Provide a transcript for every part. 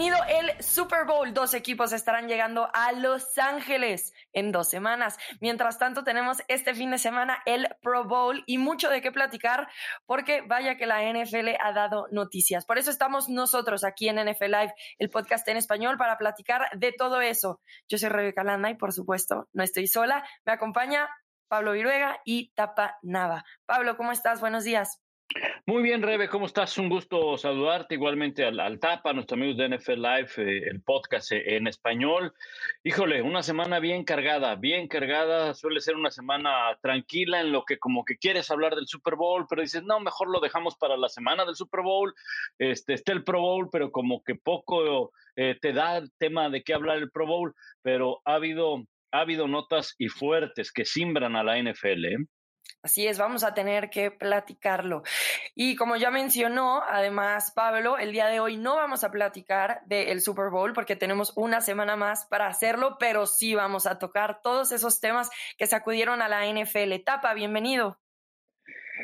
definido el Super Bowl. Dos equipos estarán llegando a Los Ángeles en dos semanas. Mientras tanto, tenemos este fin de semana el Pro Bowl y mucho de qué platicar porque vaya que la NFL ha dado noticias. Por eso estamos nosotros aquí en NFL Live, el podcast en español, para platicar de todo eso. Yo soy Rebeca Landa y por supuesto no estoy sola. Me acompaña Pablo Viruega y Tapa Nava. Pablo, ¿cómo estás? Buenos días. Muy bien, Rebe, ¿cómo estás? Un gusto saludarte igualmente al, TAPA, a nuestros amigos de NFL Live, eh, el podcast eh, en español. Híjole, una semana bien cargada, bien cargada. Suele ser una semana tranquila en lo que como que quieres hablar del Super Bowl, pero dices, no, mejor lo dejamos para la semana del Super Bowl. Este, está el Pro Bowl, pero como que poco eh, te da el tema de qué hablar el Pro Bowl, pero ha habido, ha habido notas y fuertes que simbran a la NFL. Así es, vamos a tener que platicarlo. Y como ya mencionó, además, Pablo, el día de hoy no vamos a platicar del Super Bowl porque tenemos una semana más para hacerlo, pero sí vamos a tocar todos esos temas que sacudieron a la NFL. Tapa, bienvenido.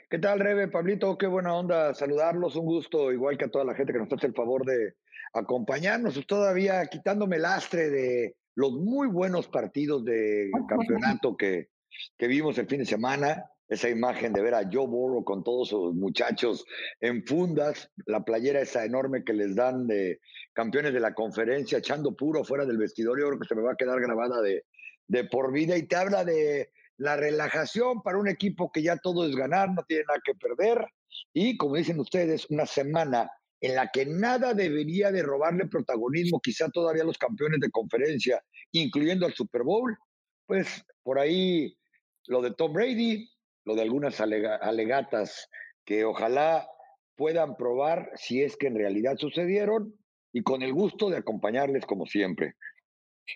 ¿Qué tal, Rebe? Pablito, qué buena onda saludarlos. Un gusto, igual que a toda la gente que nos hace el favor de acompañarnos. Todavía quitándome el lastre de los muy buenos partidos de campeonato que, que vimos el fin de semana esa imagen de ver a Joe Burrow con todos sus muchachos en fundas, la playera esa enorme que les dan de campeones de la conferencia, echando puro fuera del vestidor, yo creo que se me va a quedar grabada de, de por vida. Y te habla de la relajación para un equipo que ya todo es ganar, no tiene nada que perder. Y como dicen ustedes, una semana en la que nada debería de robarle protagonismo, quizá todavía los campeones de conferencia, incluyendo al Super Bowl, pues por ahí lo de Tom Brady, lo de algunas alegatas que ojalá puedan probar si es que en realidad sucedieron y con el gusto de acompañarles como siempre.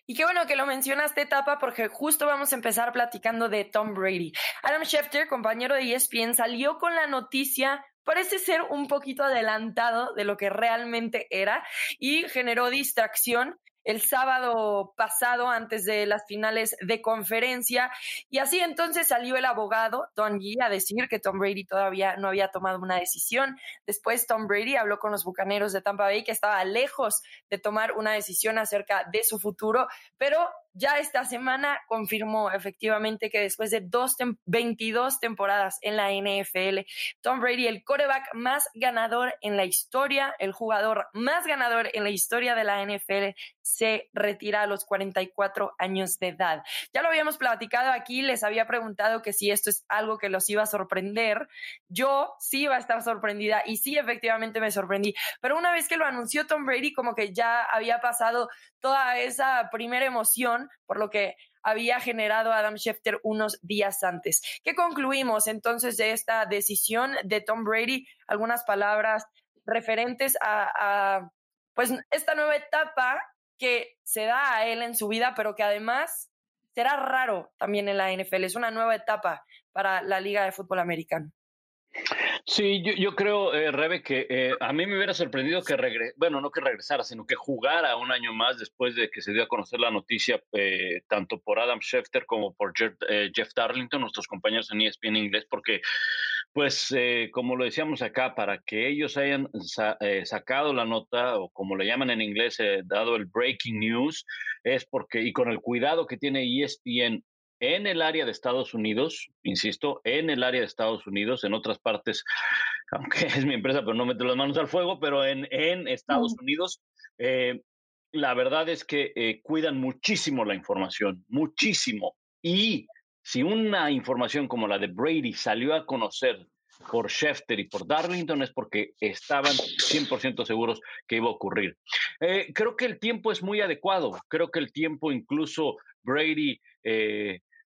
Y qué bueno que lo mencionaste, Tapa, porque justo vamos a empezar platicando de Tom Brady. Adam Schefter, compañero de ESPN, salió con la noticia parece ser un poquito adelantado de lo que realmente era y generó distracción el sábado pasado antes de las finales de conferencia y así entonces salió el abogado Don Gee a decir que Tom Brady todavía no había tomado una decisión. Después Tom Brady habló con los Bucaneros de Tampa Bay que estaba lejos de tomar una decisión acerca de su futuro, pero ya esta semana confirmó efectivamente que después de dos 22 temporadas en la NFL, Tom Brady, el coreback más ganador en la historia, el jugador más ganador en la historia de la NFL, se retira a los 44 años de edad. Ya lo habíamos platicado aquí, les había preguntado que si esto es algo que los iba a sorprender. Yo sí iba a estar sorprendida y sí, efectivamente me sorprendí. Pero una vez que lo anunció Tom Brady, como que ya había pasado toda esa primera emoción, por lo que había generado Adam Schefter unos días antes. ¿Qué concluimos entonces de esta decisión de Tom Brady? Algunas palabras referentes a, pues esta nueva etapa que se da a él en su vida, pero que además será raro también en la NFL. Es una nueva etapa para la Liga de Fútbol Americano. Sí, yo, creo, eh, Rebe, que eh, a mí me hubiera sorprendido que regresara, bueno, no que regresara, sino que jugara un año más después de que se dio a conocer la noticia, eh, tanto por Adam Schefter como por Jeff, eh, Jeff, Darlington, nuestros compañeros en ESPN inglés, porque, pues, como lo decíamos acá, para que ellos hayan sacado la nota, o como le llaman en inglés, dado el breaking news, es porque, y con el cuidado que tiene ESPN en el área de Estados Unidos, insisto, en el área de Estados Unidos, en otras partes, aunque es mi empresa, pero no meto las manos al fuego, pero en, en Estados Unidos, eh, la verdad es que eh, cuidan muchísimo la información, muchísimo. Y si una información como la de Brady salió a conocer por Schefter y por Darlington es porque estaban 100% seguros que iba a ocurrir. Eh, creo que el tiempo es muy adecuado. Creo que el tiempo incluso Brady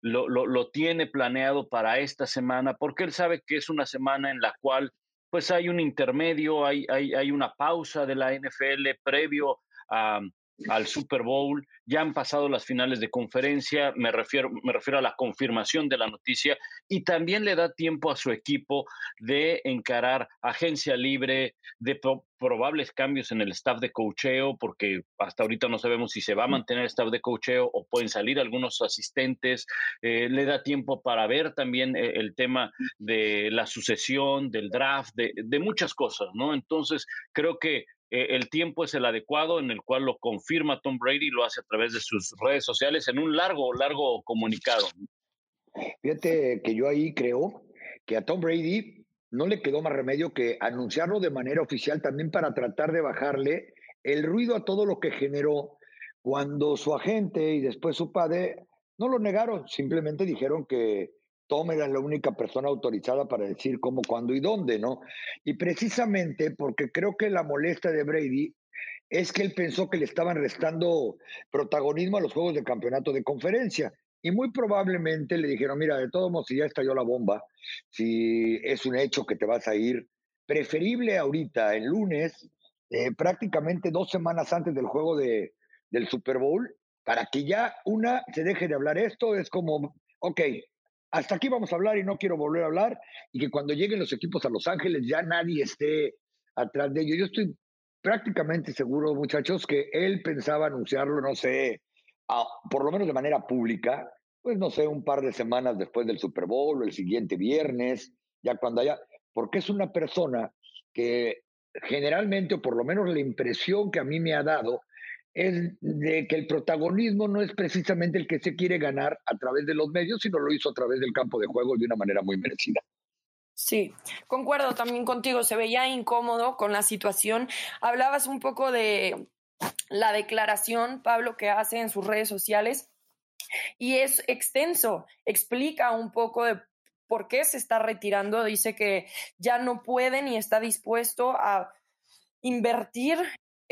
lo, lo, tiene planeado para esta semana, porque él sabe que es una semana en la cual pues hay un intermedio, hay, hay, hay una pausa de la NFL previo a, al Super Bowl, ya han pasado las finales de conferencia, me refiero, me refiero a la confirmación de la noticia, y también le da tiempo a su equipo de encarar agencia libre, de probables cambios en el staff de cocheo, porque hasta ahorita no sabemos si se va a mantener el staff de cocheo o pueden salir algunos asistentes, eh, le da tiempo para ver también eh, el tema de la sucesión, del draft, de, de muchas cosas, ¿no? Entonces, creo que eh, el tiempo es el adecuado en el cual lo confirma Tom Brady, lo hace a través de sus redes sociales en un largo, largo comunicado. Fíjate que yo ahí creo que a Tom Brady no le quedó más remedio que anunciarlo de manera oficial también para tratar de bajarle el ruido a todo lo que generó cuando su agente y después su padre no lo negaron, simplemente dijeron que Tom era la única persona autorizada para decir cómo, cuándo y dónde, ¿no? Y precisamente porque creo que la molestia de Brady es que él pensó que le estaban restando protagonismo a los juegos de campeonato de conferencia. Y muy probablemente le dijeron, mira, de todos modos, si ya estalló la bomba, si es un hecho que te vas a ir, preferible ahorita, el lunes, eh, prácticamente dos semanas antes del juego de, del Super Bowl, para que ya una se deje de hablar esto, es como, ok, hasta aquí vamos a hablar y no quiero volver a hablar, y que cuando lleguen los equipos a Los Ángeles ya nadie esté atrás de ellos. Yo estoy prácticamente seguro, muchachos, que él pensaba anunciarlo, no sé, por lo menos de manera pública, pues no sé, un par de semanas después del Super Bowl o el siguiente viernes, ya cuando haya, porque es una persona que generalmente, o por lo menos la impresión que a mí me ha dado, es de que el protagonismo no es precisamente el que se quiere ganar a través de los medios, sino lo hizo a través del campo de juego de una manera muy merecida. Sí, concuerdo también contigo, se veía incómodo con la situación. Hablabas un poco de la declaración, Pablo, que hace en sus redes sociales y es extenso, explica un poco de por qué se está retirando, dice que ya no puede ni está dispuesto a invertir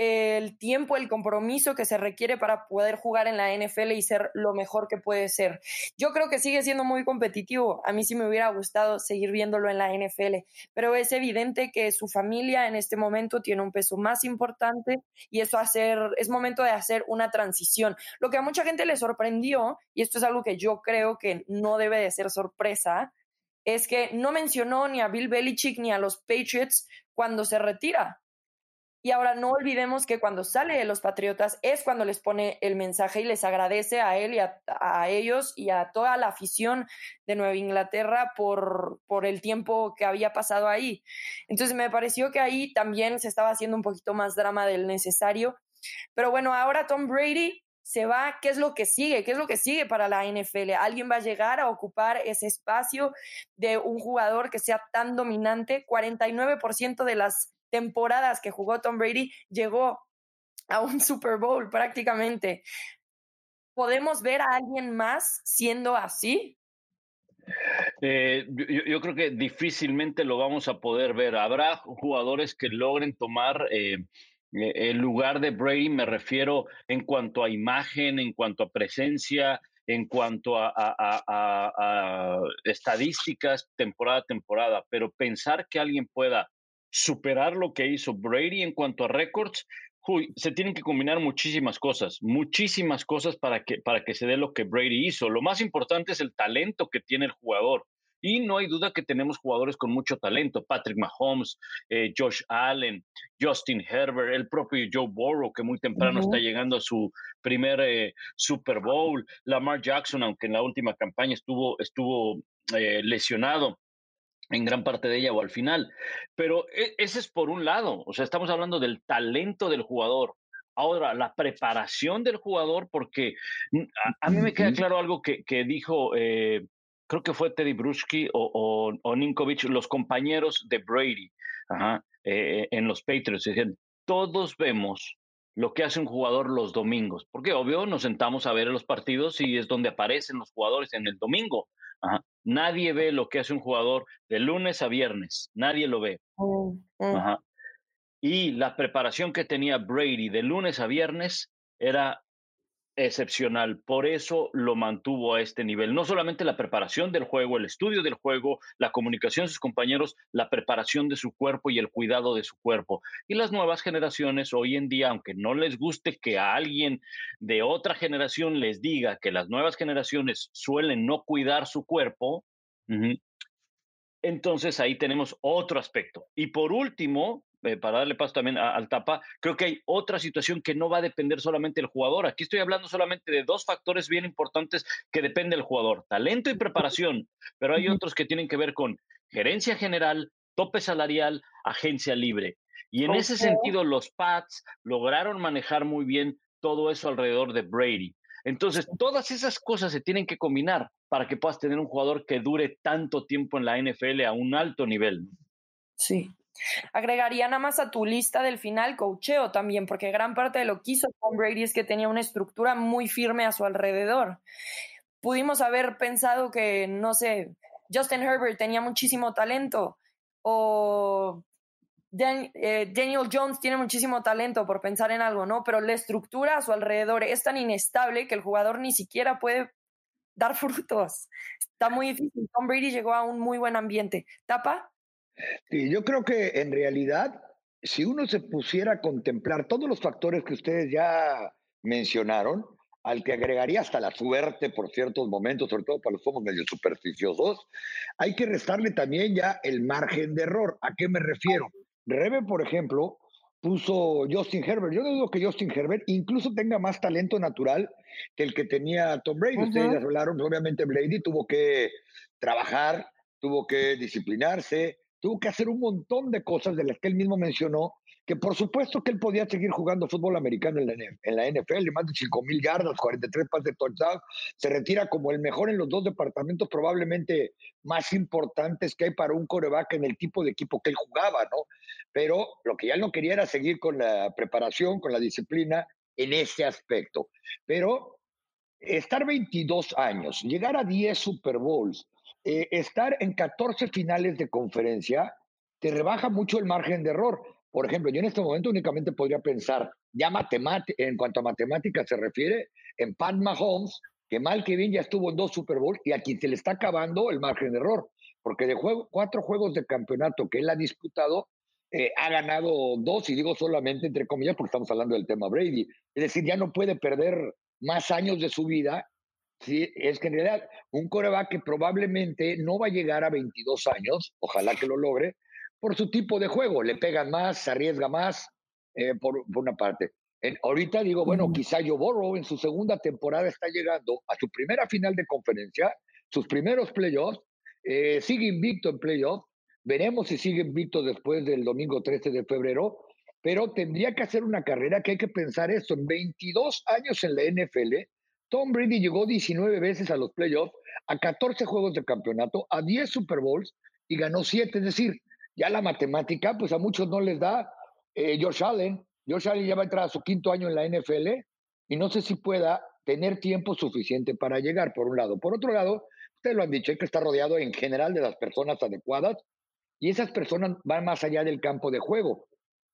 el tiempo, el compromiso que se requiere para poder jugar en la NFL y ser lo mejor que puede ser. Yo creo que sigue siendo muy competitivo. A mí sí me hubiera gustado seguir viéndolo en la NFL, pero es evidente que su familia en este momento tiene un peso más importante y eso hacer, es momento de hacer una transición. Lo que a mucha gente le sorprendió, y esto es algo que yo creo que no debe de ser sorpresa, es que no mencionó ni a Bill Belichick ni a los Patriots cuando se retira. Y ahora no olvidemos que cuando sale de los Patriotas es cuando les pone el mensaje y les agradece a él y a, ellos y a toda la afición de Nueva Inglaterra por, por el tiempo que había pasado ahí. Entonces me pareció que ahí también se estaba haciendo un poquito más drama del necesario. Pero bueno, ahora Tom Brady se va, ¿qué es lo que sigue? ¿Qué es lo que sigue para la NFL? ¿Alguien va a llegar a ocupar ese espacio de un jugador que sea tan dominante? 49% de las temporadas que jugó Tom Brady, llegó a un Super Bowl prácticamente. ¿Podemos ver a alguien más siendo así? Eh, yo, creo que difícilmente lo vamos a poder ver. Habrá jugadores que logren tomar eh, eh, el lugar de Brady, me refiero en cuanto a imagen, en cuanto a presencia, en cuanto a, a estadísticas temporada a temporada, pero pensar que alguien pueda superar lo que hizo Brady en cuanto a récords, se tienen que combinar muchísimas cosas, muchísimas cosas para que, para que se dé lo que Brady hizo. Lo más importante es el talento que tiene el jugador. Y no hay duda que tenemos jugadores con mucho talento, Patrick Mahomes, eh, Josh Allen, Justin Herbert, el propio Joe Burrow, que muy temprano está llegando a su primer eh, Super Bowl, Lamar Jackson, aunque en la última campaña estuvo, estuvo eh, lesionado en gran parte de ella o al final. Pero e, ese es por un lado, o sea, estamos hablando del talento del jugador. Ahora, la preparación del jugador, porque mm, a, mí me queda claro algo que, que dijo, eh, creo que fue Teddy Bruschi o, o, Ninkovich, los compañeros de Brady eh, en los Patriots. Decían, todos vemos lo que hace un jugador los domingos, porque obvio nos sentamos a ver los partidos y es donde aparecen los jugadores en el domingo. Nadie ve lo que hace un jugador de lunes a viernes, nadie lo ve. Oh, oh. Y la preparación que tenía Brady de lunes a viernes era excepcional. Por eso lo mantuvo a este nivel. No solamente la preparación del juego, el estudio del juego, la comunicación de sus compañeros, la preparación de su cuerpo y el cuidado de su cuerpo. Y las nuevas generaciones hoy en día, aunque no les guste que a alguien de otra generación les diga que las nuevas generaciones suelen no cuidar su cuerpo, entonces ahí tenemos otro aspecto. Y por último, eh, para darle paso también al tapa, creo que hay otra situación que no va a depender solamente del jugador. Aquí estoy hablando solamente de dos factores bien importantes que depende del jugador, talento y preparación, pero hay otros que tienen que ver con gerencia general, tope salarial, agencia libre. Y en ese sentido, los Pats lograron manejar muy bien todo eso alrededor de Brady. Entonces, todas esas cosas se tienen que combinar para que puedas tener un jugador que dure tanto tiempo en la NFL a un alto nivel. Sí. Agregaría nada más a tu lista del final cocheo también, porque gran parte de lo que hizo Tom Brady es que tenía una estructura muy firme a su alrededor. Pudimos haber pensado que, no sé, Justin Herbert tenía muchísimo talento o eh, Daniel Jones tiene muchísimo talento por pensar en algo, ¿no? Pero la estructura a su alrededor es tan inestable que el jugador ni siquiera puede dar frutos. Está muy difícil. Tom Brady llegó a un muy buen ambiente. ¿Tapa? Sí, yo creo que en realidad, si uno se pusiera a contemplar todos los factores que ustedes ya mencionaron, al que agregaría hasta la suerte por ciertos momentos, sobre todo para los somos medio supersticiosos, hay que restarle también ya el margen de error. ¿A qué me refiero? Rebe, por ejemplo, puso Justin Herbert. Yo no dudo que Justin Herbert incluso tenga más talento natural que el que tenía Tom Brady. Ustedes hablaron, obviamente Brady tuvo que trabajar, tuvo que disciplinarse, tuvo que hacer un montón de cosas de las que él mismo mencionó que por supuesto que él podía seguir jugando fútbol americano en la, en la NFL, más de 5 mil yardas, 43 pases de touchdown, se retira como el mejor en los dos departamentos probablemente más importantes que hay para un coreback en el tipo de equipo que él jugaba, ¿no? Pero lo que ya no quería era seguir con la preparación, con la disciplina en ese aspecto. Pero estar 22 años, llegar a 10 Super Bowls, eh, estar en 14 finales de conferencia, te rebaja mucho el margen de error. Por ejemplo, yo en este momento únicamente podría pensar, ya en cuanto a matemáticas se refiere, en Pat Mahomes, que mal que bien ya estuvo en dos Super Bowl y a quien se le está acabando el margen de error, porque de juego, cuatro juegos de campeonato que él ha disputado, eh, ha ganado dos, y digo solamente entre comillas porque estamos hablando del tema Brady. Es decir, ya no puede perder más años de su vida. ¿Sí? Es que en realidad un coreback que probablemente no va a llegar a 22 años, ojalá que lo logre, por su tipo de juego. Le pegan más, se arriesga más, eh, por, una parte. ahorita digo, bueno, quizá Joe Burrow en su segunda temporada está llegando a su primera final de conferencia, sus primeros playoffs, eh, sigue invicto en playoffs. Veremos si sigue invicto después del domingo 13 de febrero, pero tendría que hacer una carrera que hay que pensar esto. En 22 años en la NFL, Tom Brady llegó 19 veces a los playoffs, a 14 juegos de campeonato, a 10 Super Bowls y ganó 7. Es decir, ya la matemática, pues a muchos no les da. Eh, Josh Allen, Josh Allen ya va a entrar a su quinto año en la NFL y no sé si pueda tener tiempo suficiente para llegar, por un lado. Por otro lado, ustedes lo han dicho, hay que estar rodeado en general de las personas adecuadas y esas personas van más allá del campo de juego.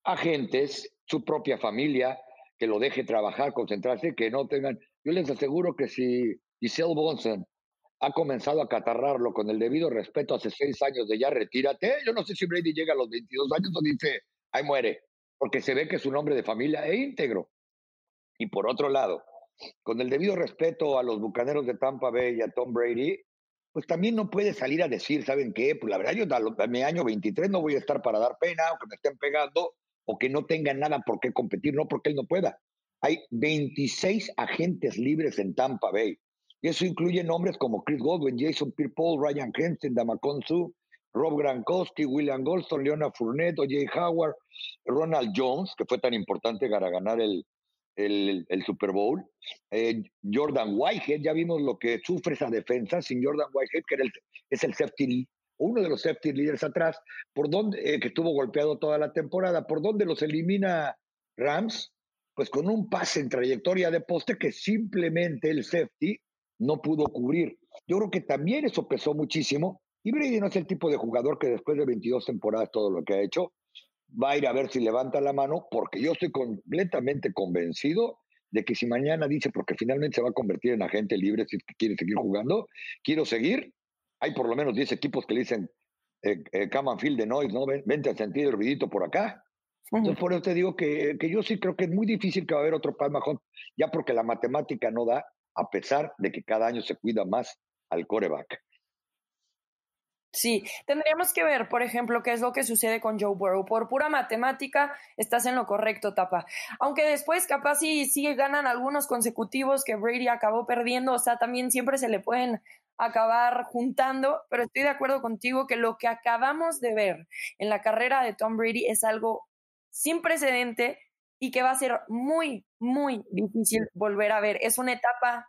Agentes, su propia familia, que lo deje trabajar, concentrarse, que no tengan. Yo les aseguro que si Giselle Bonson ha comenzado a catarrarlo con el debido respeto hace seis años de ya retírate. Yo no sé si Brady llega a los 22 años o dice, ahí muere, porque se ve que es un hombre de familia e íntegro. Y por otro lado, con el debido respeto a los bucaneros de Tampa Bay y a Tom Brady, pues también no puede salir a decir, ¿saben qué? Pues la verdad, yo a mi año 23 no voy a estar para dar pena, o que me estén pegando, o que no tenga nada por qué competir, no porque él no pueda. Hay 26 agentes libres en Tampa Bay. Y eso incluye nombres como Chris Godwin, Jason Pierre-Paul, Ryan Henson, Damakon Su, Rob Gronkowski, William Goldstone, Leona Fournette, Jay Howard, Ronald Jones, que fue tan importante para ganar el, el, Super Bowl, eh, Jordan Whitehead, ya vimos lo que sufre esa defensa sin Jordan Whitehead, que es el safety, uno de los safety leaders atrás, por donde, eh, que estuvo golpeado toda la temporada, por donde los elimina Rams, pues con un pase en trayectoria de poste que simplemente el safety no pudo cubrir. Yo creo que también eso pesó muchísimo. Y Brady no es el tipo de jugador que después de 22 temporadas, todo lo que ha hecho, va a ir a ver si levanta la mano, porque yo estoy completamente convencido de que si mañana dice, porque finalmente se va a convertir en agente libre si quiere seguir jugando, quiero seguir, hay por lo menos 10 equipos que le dicen, eh, eh, de Noise, ¿no? Vente a sentir el ruidito por acá. Entonces, por eso te digo que, que, yo sí creo que es muy difícil que va a haber otro Palma ya porque la matemática no da, a pesar de que cada año se cuida más al coreback. Sí, tendríamos que ver, por ejemplo, qué es lo que sucede con Joe Burrow. Por pura matemática, estás en lo correcto, Tapa. Aunque después, capaz, sí, sí ganan algunos consecutivos que Brady acabó perdiendo, o sea, también siempre se le pueden acabar juntando, pero estoy de acuerdo contigo que lo que acabamos de ver en la carrera de Tom Brady es algo sin precedente y que va a ser muy, muy difícil volver a ver. Es una etapa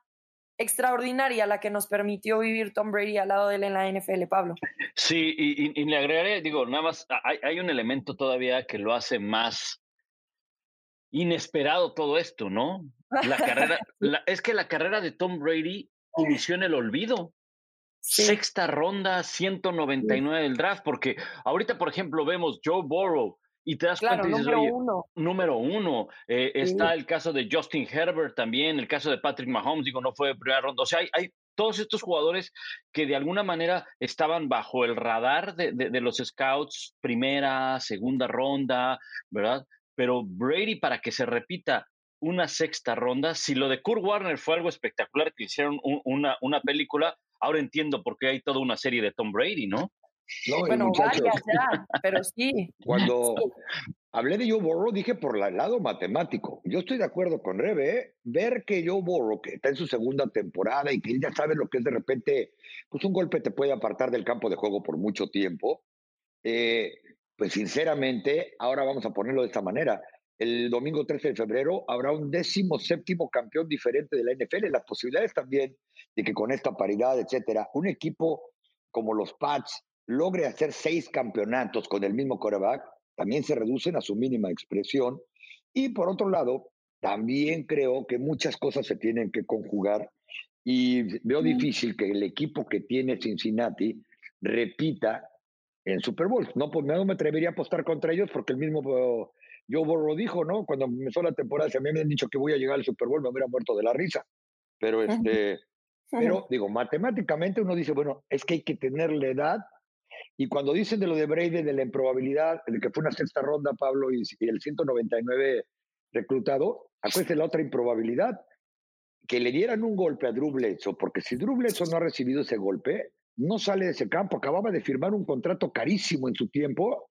extraordinaria la que nos permitió vivir Tom Brady al lado de él en la NFL, Pablo. Sí, y, le agregaré, digo, nada más, hay, hay, un elemento todavía que lo hace más inesperado todo esto, ¿no? La carrera, es que la carrera de Tom Brady inició en el olvido. Sexta ronda, 199 del draft, porque ahorita, por ejemplo, vemos Joe Burrow, y te das cuenta y dices, número uno. número uno. Eh, está el caso de Justin Herbert también, el caso de Patrick Mahomes, digo, no fue de primera ronda. O sea, hay, hay todos estos jugadores que de alguna manera estaban bajo el radar de, de, los scouts, primera, segunda ronda, ¿verdad? Pero Brady, para que se repita una sexta ronda, si lo de Kurt Warner fue algo espectacular, que hicieron una, una película, ahora entiendo por qué hay toda una serie de Tom Brady, ¿no? Bueno, varias ya, pero sí. Cuando hablé de Joe Burrow, dije por el lado matemático. Yo estoy de acuerdo con Rebe, ¿eh? ver que Joe Burrow, que está en su segunda temporada y que ya sabe lo que es de repente, pues un golpe te puede apartar del campo de juego por mucho tiempo. Eh, pues sinceramente, ahora vamos a ponerlo de esta manera. El domingo 13 de febrero habrá un décimo séptimo campeón diferente de la NFL. Las posibilidades también de que con esta paridad, etcétera, un equipo como los Pats logre hacer seis campeonatos con el mismo coreback, también se reducen a su mínima expresión. Y por otro lado, también creo que muchas cosas se tienen que conjugar y veo difícil que el equipo que tiene Cincinnati repita en Super Bowl. No, pues no me atrevería a apostar contra ellos porque el mismo Joe Burrow dijo, ¿no? Cuando empezó la temporada, si a mí me han dicho que voy a llegar al Super Bowl, me hubiera muerto de la risa. Pero este, pero digo, matemáticamente uno dice, bueno, es que hay que tener la edad y cuando dicen de lo de Brady, de la improbabilidad, de que fue una sexta ronda, Pablo, y, el 199 reclutado, acuérdate la otra improbabilidad, que le dieran un golpe a Drew Bledsoe, porque si Drew Bledsoe no ha recibido ese golpe, no sale de ese campo. Acababa de firmar un contrato carísimo en su tiempo.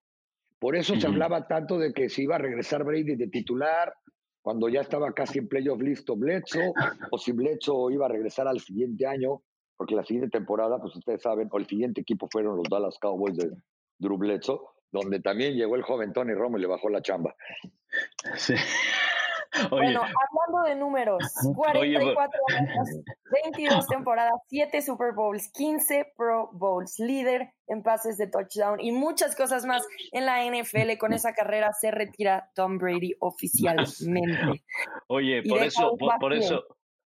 Por eso se hablaba tanto de que se iba a regresar Brady de titular, cuando ya estaba casi en playoff listo Bledsoe, o si Bledsoe iba a regresar al siguiente año porque la siguiente temporada, pues ustedes saben, o el siguiente equipo fueron los Dallas Cowboys de Drew Bledsoe, donde también llegó el joven Tony Romo y le bajó la chamba. Sí. Bueno, hablando de números, 44 años, 22 temporadas, 7 Super Bowls, 15 Pro Bowls, líder en pases de touchdown y muchas cosas más en la NFL. Con esa carrera se retira Tom Brady oficialmente. Oye, por eso, por, eso,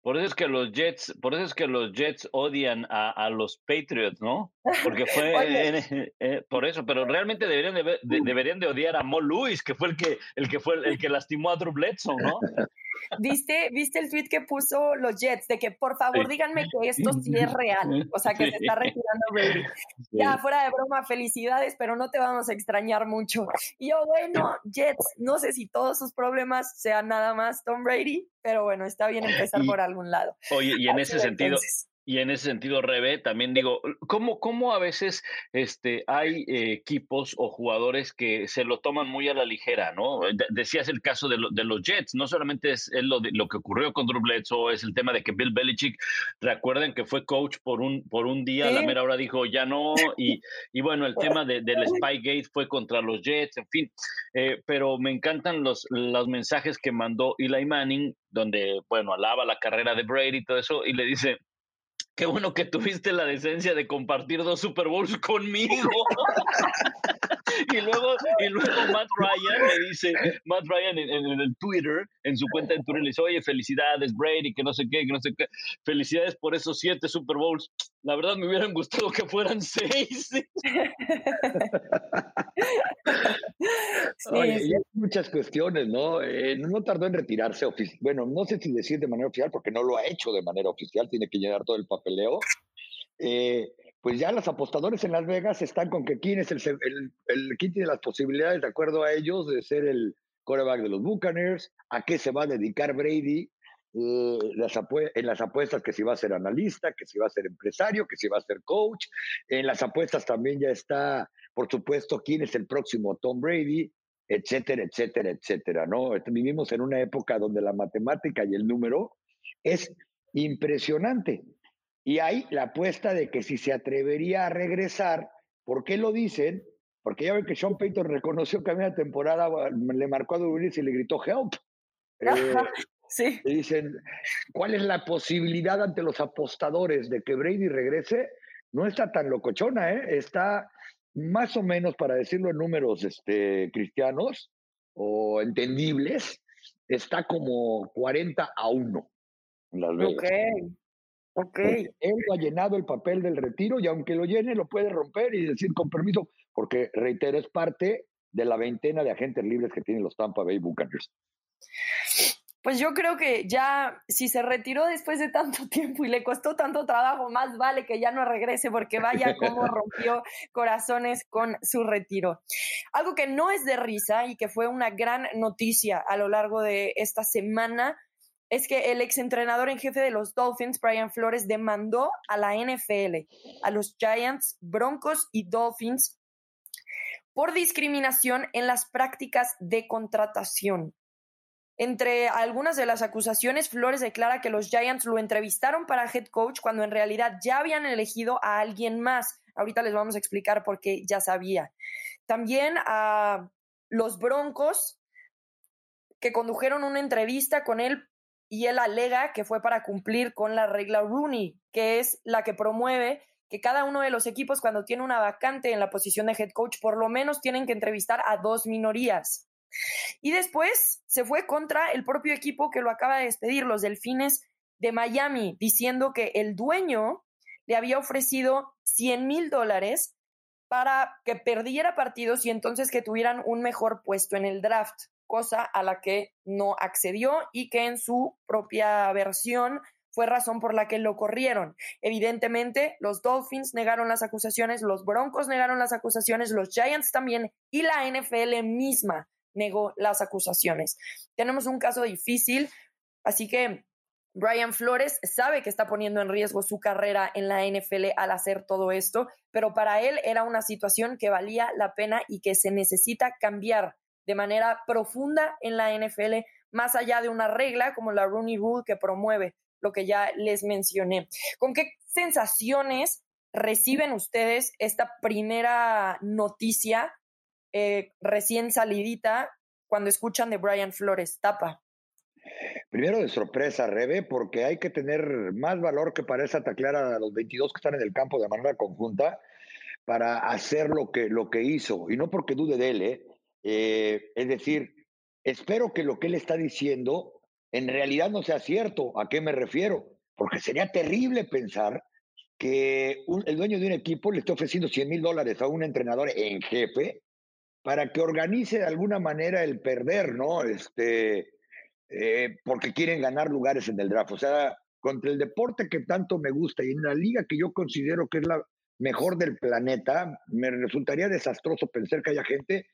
por eso es que los Jets, por eso es que los Jets odian a, a los Patriots, ¿no? Porque fue eh, por eso, pero realmente deberían de, deberían de odiar a Mo Lewis, que fue el que el que fue el, que lastimó a Drew Bledsoe, ¿no? ¿Viste, ¿Viste el tweet que puso los Jets de que por favor díganme que esto sí es real? O sea, que se está retirando Brady. Ya, fuera de broma, felicidades, pero no te vamos a extrañar mucho. Y yo, bueno, Jets, no sé si todos sus problemas sean nada más Tom Brady, pero bueno, está bien empezar por algún lado. Oye, y en ese sentido, y en ese sentido, Rebe, también digo, ¿cómo, cómo a veces este, hay eh, equipos o jugadores que se lo toman muy a la ligera, ¿no? decías el caso de, de, los Jets, no solamente es, lo, de, lo que ocurrió con Drew Bledsoe, es el tema de que Bill Belichick, recuerden que fue coach por un, por un día, a la mera hora dijo ya no, y, y bueno, el tema de, del Spygate fue contra los Jets, en fin, eh, pero me encantan los, los mensajes que mandó Eli Manning, donde, bueno, alaba la carrera de Brady y todo eso, y le dice, Qué bueno que tuviste la decencia de compartir dos Super Bowls conmigo. y luego, y luego Matt Ryan le dice, Matt Ryan en, el Twitter, en su cuenta en Twitter, le dice, oye, felicidades, Brady, que no sé qué, que no sé qué. Felicidades por esos siete Super Bowls. La verdad me hubieran gustado que fueran seis. Oye, y hay muchas cuestiones, ¿no? Eh, no tardó en retirarse Bueno, no sé si decir de manera oficial, porque no lo ha hecho de manera oficial, tiene que llenar todo el papeleo. Eh, pues ya los apostadores en Las Vegas están con que quién es el, el, quién tiene las posibilidades, de acuerdo a ellos, de ser el coreback de los Buccaneers, a qué se va a dedicar Brady, eh, en las apuestas que si va a ser analista, que si va a ser empresario, que si va a ser coach. En las apuestas también ya está, por supuesto, quién es el próximo Tom Brady, etcétera, etcétera, etcétera, ¿no? Vivimos en una época donde la matemática y el número es impresionante. Y hay la apuesta de que si se atrevería a regresar, ¿por qué lo dicen? porque ya ven que Sean Payton reconoció que a media temporada le marcó a Drew y le gritó help. Eh, sí. Y dicen, ¿cuál es la posibilidad ante los apostadores de que Brady regrese? No está tan locochona, ¿eh? Está más o menos, para decirlo en números este, cristianos o entendibles, está como 40 a 1 en Las Vegas. Ok. Ok. él ha llenado el papel del retiro y aunque lo llene, lo puede romper y decir con permiso, porque reitero, es parte de la veintena de agentes libres que tienen los Tampa Bay Buccaneers. Pues yo creo que ya, si se retiró después de tanto tiempo y le costó tanto trabajo, más vale que ya no regrese, porque vaya cómo rompió corazones con su retiro. Algo que no es de risa y que fue una gran noticia a lo largo de esta semana es que el exentrenador en jefe de los Dolphins, Brian Flores, demandó a la NFL, a los Giants, Broncos y Dolphins por discriminación en las prácticas de contratación. Entre algunas de las acusaciones, Flores declara que los Giants lo entrevistaron para head coach cuando en realidad ya habían elegido a alguien más. Ahorita les vamos a explicar por qué ya sabía. También a los Broncos que condujeron una entrevista con él y él alega que fue para cumplir con la regla Rooney, que es la que promueve que cada uno de los equipos cuando tiene una vacante en la posición de head coach por lo menos tienen que entrevistar a dos minorías. Y después se fue contra el propio equipo que lo acaba de despedir, los Delfines de Miami, diciendo que el dueño le había ofrecido 100 mil dólares para que perdiera partidos y entonces que tuvieran un mejor puesto en el draft, cosa a la que no accedió y que en su propia versión fue razón por la que lo corrieron. Evidentemente, los Dolphins negaron las acusaciones, los Broncos negaron las acusaciones, los Giants también y la NFL misma negó las acusaciones. Tenemos un caso difícil, así que Brian Flores sabe que está poniendo en riesgo su carrera en la NFL al hacer todo esto, pero para él era una situación que valía la pena y que se necesita cambiar de manera profunda en la NFL, más allá de una regla como la Rooney Rule que promueve lo que ya les mencioné. ¿Con qué sensaciones reciben ustedes esta primera noticia eh, recién salidita cuando escuchan de Brian Flores? Tapa. Primero de sorpresa, Rebe, porque hay que tener más valor que para esa taclear a los 22 que están en el campo de manera conjunta para hacer lo que, lo que hizo. Y no porque dude de él, ¿eh? Eh, es decir, espero que lo que él está diciendo en realidad no sea cierto. ¿A qué me refiero? Porque sería terrible pensar que el dueño de un equipo le esté ofreciendo 100 mil dólares a un entrenador en jefe para que organice de alguna manera el perder, ¿no? Este, eh, porque quieren ganar lugares en el draft. O sea, contra el deporte que tanto me gusta y en la liga que yo considero que es la mejor del planeta, me resultaría desastroso pensar que haya gente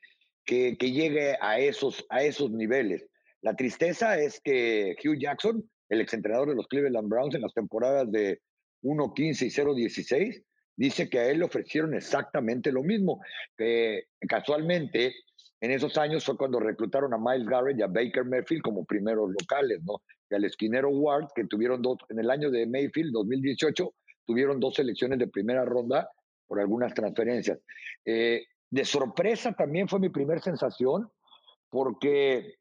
que, llegue a esos, a esos niveles. La tristeza es que Hugh Jackson, el exentrenador de los Cleveland Browns en las temporadas de 1-15 y 0-16, dice que a él le ofrecieron exactamente lo mismo. Que casualmente, en esos años fue cuando reclutaron a Miles Garrett y a Baker Mayfield como primeros locales, ¿no? Y al esquinero Ward, que tuvieron dos, en el año de Mayfield, 2018, tuvieron dos selecciones de primera ronda por algunas transferencias. Eh, de sorpresa también fue mi primera sensación, porque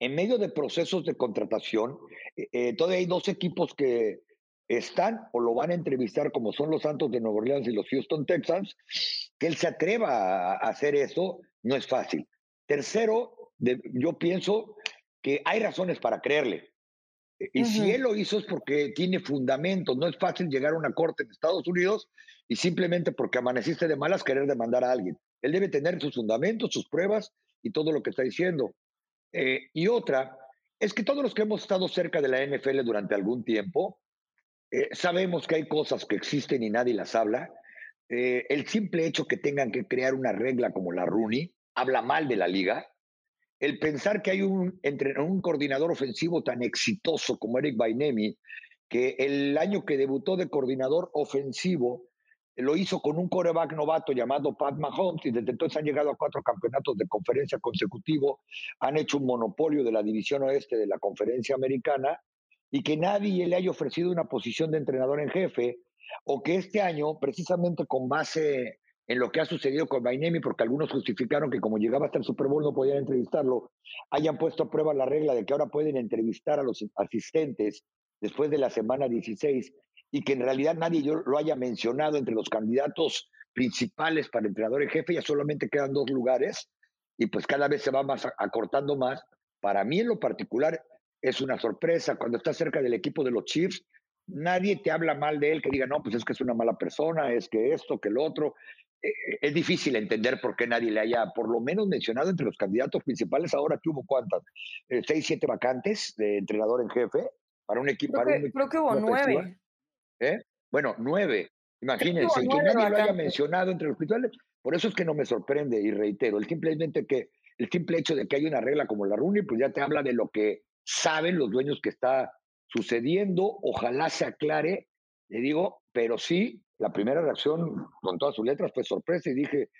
en medio de procesos de contratación, eh, eh, todavía hay dos equipos que están o lo van a entrevistar como son los Santos de Nueva Orleans y los Houston Texans, que él se atreva a hacer eso no es fácil. Tercero, yo pienso que hay razones para creerle. Y si él lo hizo es porque tiene fundamentos. No es fácil llegar a una corte en Estados Unidos y simplemente porque amaneciste de malas querer demandar a alguien. Él debe tener sus fundamentos, sus pruebas y todo lo que está diciendo. Eh, y otra, es que todos los que hemos estado cerca de la NFL durante algún tiempo, eh, sabemos que hay cosas que existen y nadie las habla. Eh, el simple hecho que tengan que crear una regla como la Rooney habla mal de la liga. El pensar que hay un, entre, un coordinador ofensivo tan exitoso como Eric Bainemi, que el año que debutó de coordinador ofensivo lo hizo con un coreback novato llamado Pat Mahomes y desde entonces han llegado a cuatro campeonatos de conferencia consecutivo, han hecho un monopolio de la división oeste de la conferencia americana y que nadie le haya ofrecido una posición de entrenador en jefe, o que este año, precisamente con base en lo que ha sucedido con Bainemi, porque algunos justificaron que como llegaba hasta el Super Bowl no podían entrevistarlo, hayan puesto a prueba la regla de que ahora pueden entrevistar a los asistentes después de la semana 16 y que en realidad nadie lo haya mencionado entre los candidatos principales para entrenador en jefe, ya solamente quedan dos lugares y pues cada vez se va más acortando más. Para mí en lo particular es una sorpresa cuando está cerca del equipo de los Chiefs, nadie te habla mal de él que diga, no, pues es que es una mala persona, es que esto, que el otro. Eh, eh, es difícil entender por qué nadie le haya por lo menos mencionado entre los candidatos principales. Ahora que hubo cuántas, eh, seis, siete vacantes de entrenador en jefe para un equipo. Creo, que, hubo nueve. Bueno, nueve. Imagínense, que nadie lo haya mencionado entre los principales. Por eso es que no me sorprende y reitero, el simplemente que el simple hecho de que hay una regla como la RUNI, pues ya te habla de lo que saben los dueños que está sucediendo. Ojalá se aclare, le digo, pero sí, la primera reacción con todas sus letras fue sorpresa y dije,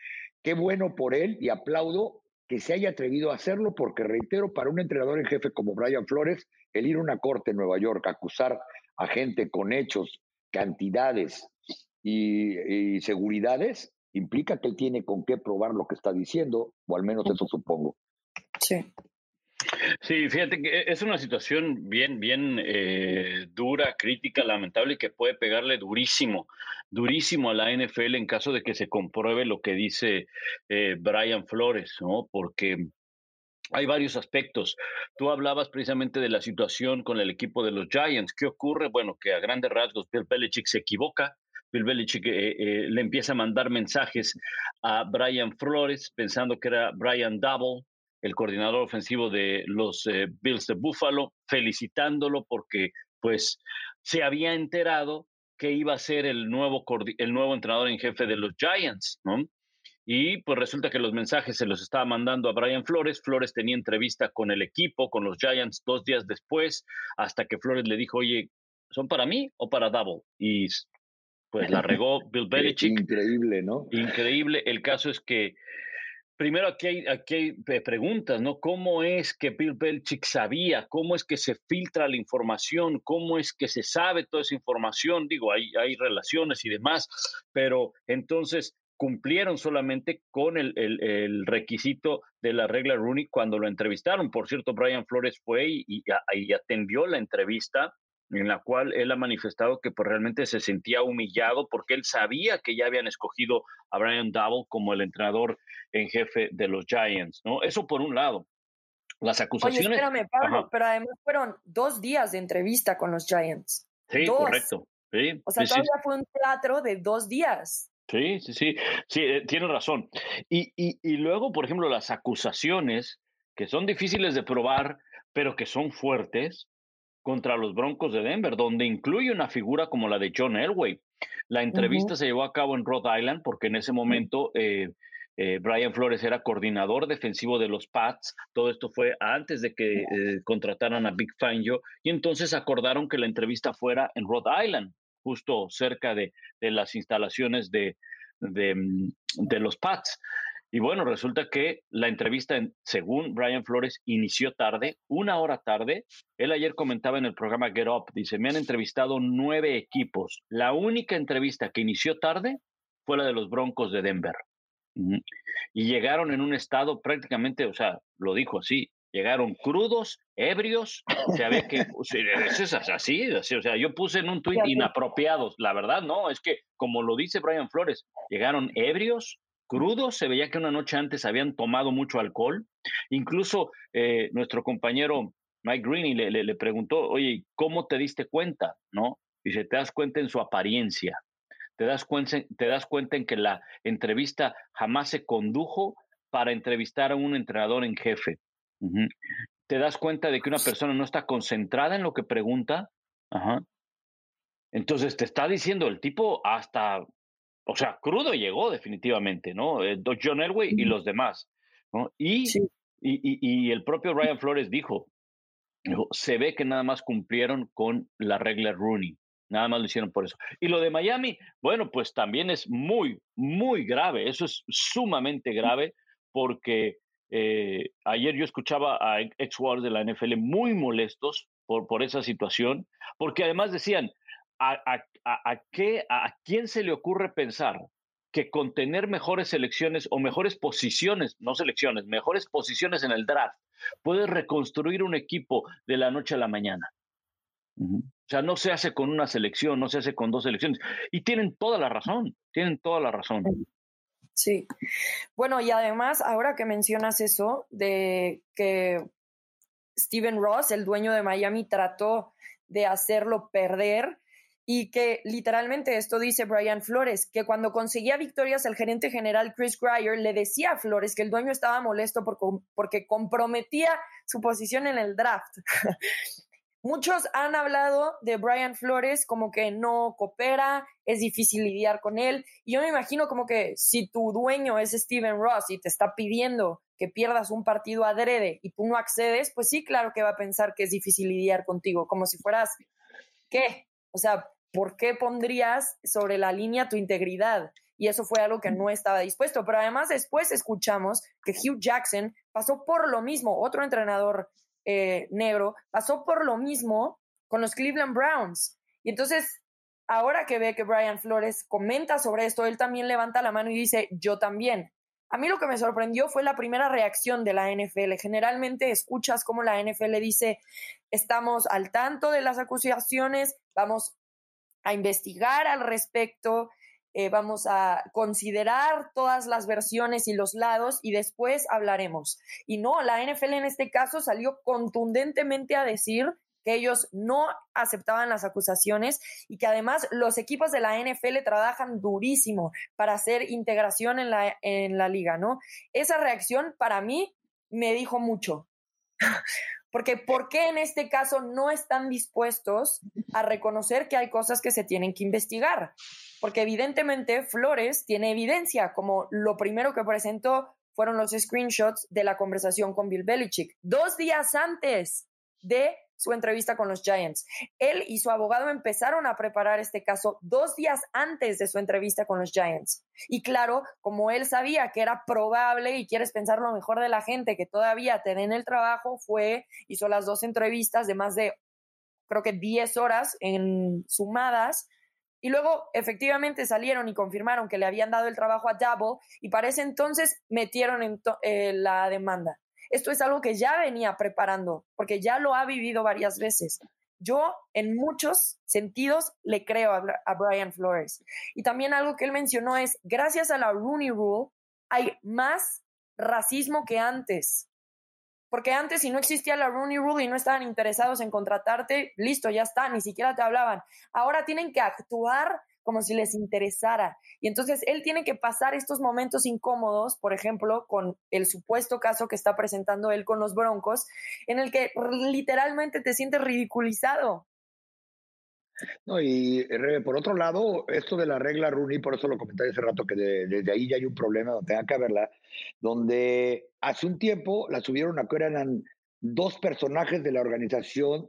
qué bueno por él y aplaudo que se haya atrevido a hacerlo porque, reitero, para un entrenador en jefe como Brian Flores, el ir a una corte en Nueva York, acusar a gente con hechos, cantidades y, y seguridades, implica que él tiene con qué probar lo que está diciendo, o al menos eso supongo. Sí. Sí, fíjate que es una situación bien, bien eh, dura, crítica, lamentable y que puede pegarle durísimo, durísimo a la NFL en caso de que se compruebe lo que dice eh, Brian Flores, ¿no? Porque hay varios aspectos. Tú hablabas precisamente de la situación con el equipo de los Giants. ¿Qué ocurre? Bueno, que a grandes rasgos Bill Belichick se equivoca. Bill Belichick eh, le empieza a mandar mensajes a Brian Flores pensando que era Brian Double, el coordinador ofensivo de los eh, Bills de Buffalo, felicitándolo porque pues se había enterado que iba a ser el nuevo, el nuevo entrenador en jefe de los Giants, ¿no? Y pues resulta que los mensajes se los estaba mandando a Brian Flores. Flores tenía entrevista con el equipo, con los Giants, dos días después, hasta que Flores le dijo, oye, ¿son para mí o para Double? Y pues la regó Bill Belichick. Increíble, ¿no? Increíble. El caso es que primero aquí hay, aquí hay eh, preguntas, ¿no? ¿Cómo es que Bill Belichick sabía? ¿Cómo es que se filtra la información? ¿Cómo es que se sabe toda esa información? Digo, hay, hay relaciones y demás, pero entonces cumplieron solamente con el, el, requisito de la regla Rooney cuando lo entrevistaron. Por cierto, Brian Flores fue y, y atendió la entrevista en la cual él ha manifestado que pues, realmente se sentía humillado porque él sabía que ya habían escogido a Brian Double como el entrenador en jefe de los Giants, ¿no? Eso por un lado. Las acusaciones. Oye, espérame, Pablo, pero además fueron dos días de entrevista con los Giants. Sí, correcto. Sí, o sea, todavía fue un teatro de dos días. Sí, sí, sí, sí, eh, tiene razón. Y, y, y luego, por ejemplo, las acusaciones que son difíciles de probar, pero que son fuertes, contra los Broncos de Denver, donde incluye una figura como la de John Elway. La entrevista se llevó a cabo en Rhode Island porque en ese momento eh, eh, Brian Flores era coordinador defensivo de los Pats. Todo esto fue antes de que eh, contrataran a Big Fangio y entonces acordaron que la entrevista fuera en Rhode Island, justo cerca de, las instalaciones de, de, mm, de los Pats. Y bueno, resulta que la entrevista, según Brian Flores, inició tarde, una hora tarde. Él ayer comentaba en el programa Get Up, dice, me han entrevistado nueve equipos. La única entrevista que inició tarde fue la de los Broncos de Denver. Y llegaron en un estado prácticamente, o sea, lo dijo así, llegaron crudos, ebrios, se ve que es así, así, o sea, yo puse en un tuit inapropiados, la verdad no, es que como lo dice Brian Flores, llegaron ebrios, crudos, se veía que una noche antes habían tomado mucho alcohol. Incluso eh, nuestro compañero Mike Greeny le, le, preguntó, oye, ¿cómo te diste cuenta? ¿No? Y se te das cuenta en su apariencia, te das cuenta, te das cuenta en que la entrevista jamás se condujo para entrevistar a un entrenador en jefe. Te das cuenta de que una persona no está concentrada en lo que pregunta. Entonces te está diciendo el tipo hasta o sea, crudo llegó definitivamente, ¿no? Eh, John Elway y los demás, ¿no? Y, y, y, el propio Ryan Flores dijo, se ve que nada más cumplieron con la regla Rooney, nada más lo hicieron por eso. Y lo de Miami, bueno, pues también es muy, muy grave, eso es sumamente grave porque eh, ayer yo escuchaba a ex jugadores de la NFL muy molestos por, por esa situación, porque además decían, ¿a, a, a, qué, ¿a quién se le ocurre pensar que con tener mejores selecciones o mejores posiciones, no selecciones, mejores posiciones en el draft, puedes reconstruir un equipo de la noche a la mañana. O sea, no se hace con una selección, no se hace con dos selecciones. Y tienen toda la razón, tienen toda la razón. Sí. Bueno, y además, ahora que mencionas eso, de que Steven Ross, el dueño de Miami, trató de hacerlo perder, y que literalmente esto dice Brian Flores, que cuando conseguía victorias el gerente general Chris Greyer le decía a Flores que el dueño estaba molesto porque comprometía su posición en el draft. Muchos han hablado de Brian Flores como que no coopera, es difícil lidiar con él. Y yo me imagino como que si tu dueño es Steven Ross y te está pidiendo que pierdas un partido adrede y tú no accedes, pues sí, claro que va a pensar que es difícil lidiar contigo, como si fueras, ¿qué? O sea, ¿por qué pondrías sobre la línea tu integridad? Y eso fue algo que no estaba dispuesto. Pero además después escuchamos que Hugh Jackson pasó por lo mismo, otro entrenador eh, negro, pasó por lo mismo con los Cleveland Browns. Y entonces, ahora que ve que Brian Flores comenta sobre esto, él también levanta la mano y dice, yo también. A mí lo que me sorprendió fue la primera reacción de la NFL. Generalmente escuchas cómo la NFL dice, estamos al tanto de las acusaciones, vamos a investigar al respecto, eh, vamos a considerar todas las versiones y los lados y después hablaremos. Y no, la NFL en este caso salió contundentemente a decir que ellos no aceptaban las acusaciones y que además los equipos de la NFL trabajan durísimo para hacer integración en la, en la liga, ¿no? Esa reacción para mí me dijo mucho. Porque ¿por qué en este caso no están dispuestos a reconocer que hay cosas que se tienen que investigar? Porque evidentemente Flores tiene evidencia, como lo primero que presentó fueron los screenshots de la conversación con Bill Belichick, dos días antes de su entrevista con los Giants. Él y su abogado empezaron a preparar este caso dos días antes de su entrevista con los Giants. Y claro, como él sabía que era probable y quieres pensar lo mejor de la gente que todavía te den el trabajo, fue, hizo las dos entrevistas de más de, creo que 10 horas en sumadas. Y luego efectivamente salieron y confirmaron que le habían dado el trabajo a Double y para ese entonces metieron en eh, la demanda. Esto es algo que ya venía preparando, porque ya lo ha vivido varias veces. Yo en muchos sentidos le creo a, Brian Flores. Y también algo que él mencionó es, gracias a la Rooney Rule, hay más racismo que antes. Porque antes, si no existía la Rooney Rule y no estaban interesados en contratarte, listo, ya está, ni siquiera te hablaban. Ahora tienen que actuar como si les interesara. Y entonces él tiene que pasar estos momentos incómodos, por ejemplo, con el supuesto caso que está presentando él con los Broncos, en el que literalmente te sientes ridiculizado. No, y por otro lado, esto de la regla Rooney, por eso lo comenté hace rato, que desde ahí ya hay un problema donde tenga que haberla, donde hace un tiempo la subieron a que eran dos personajes de la organización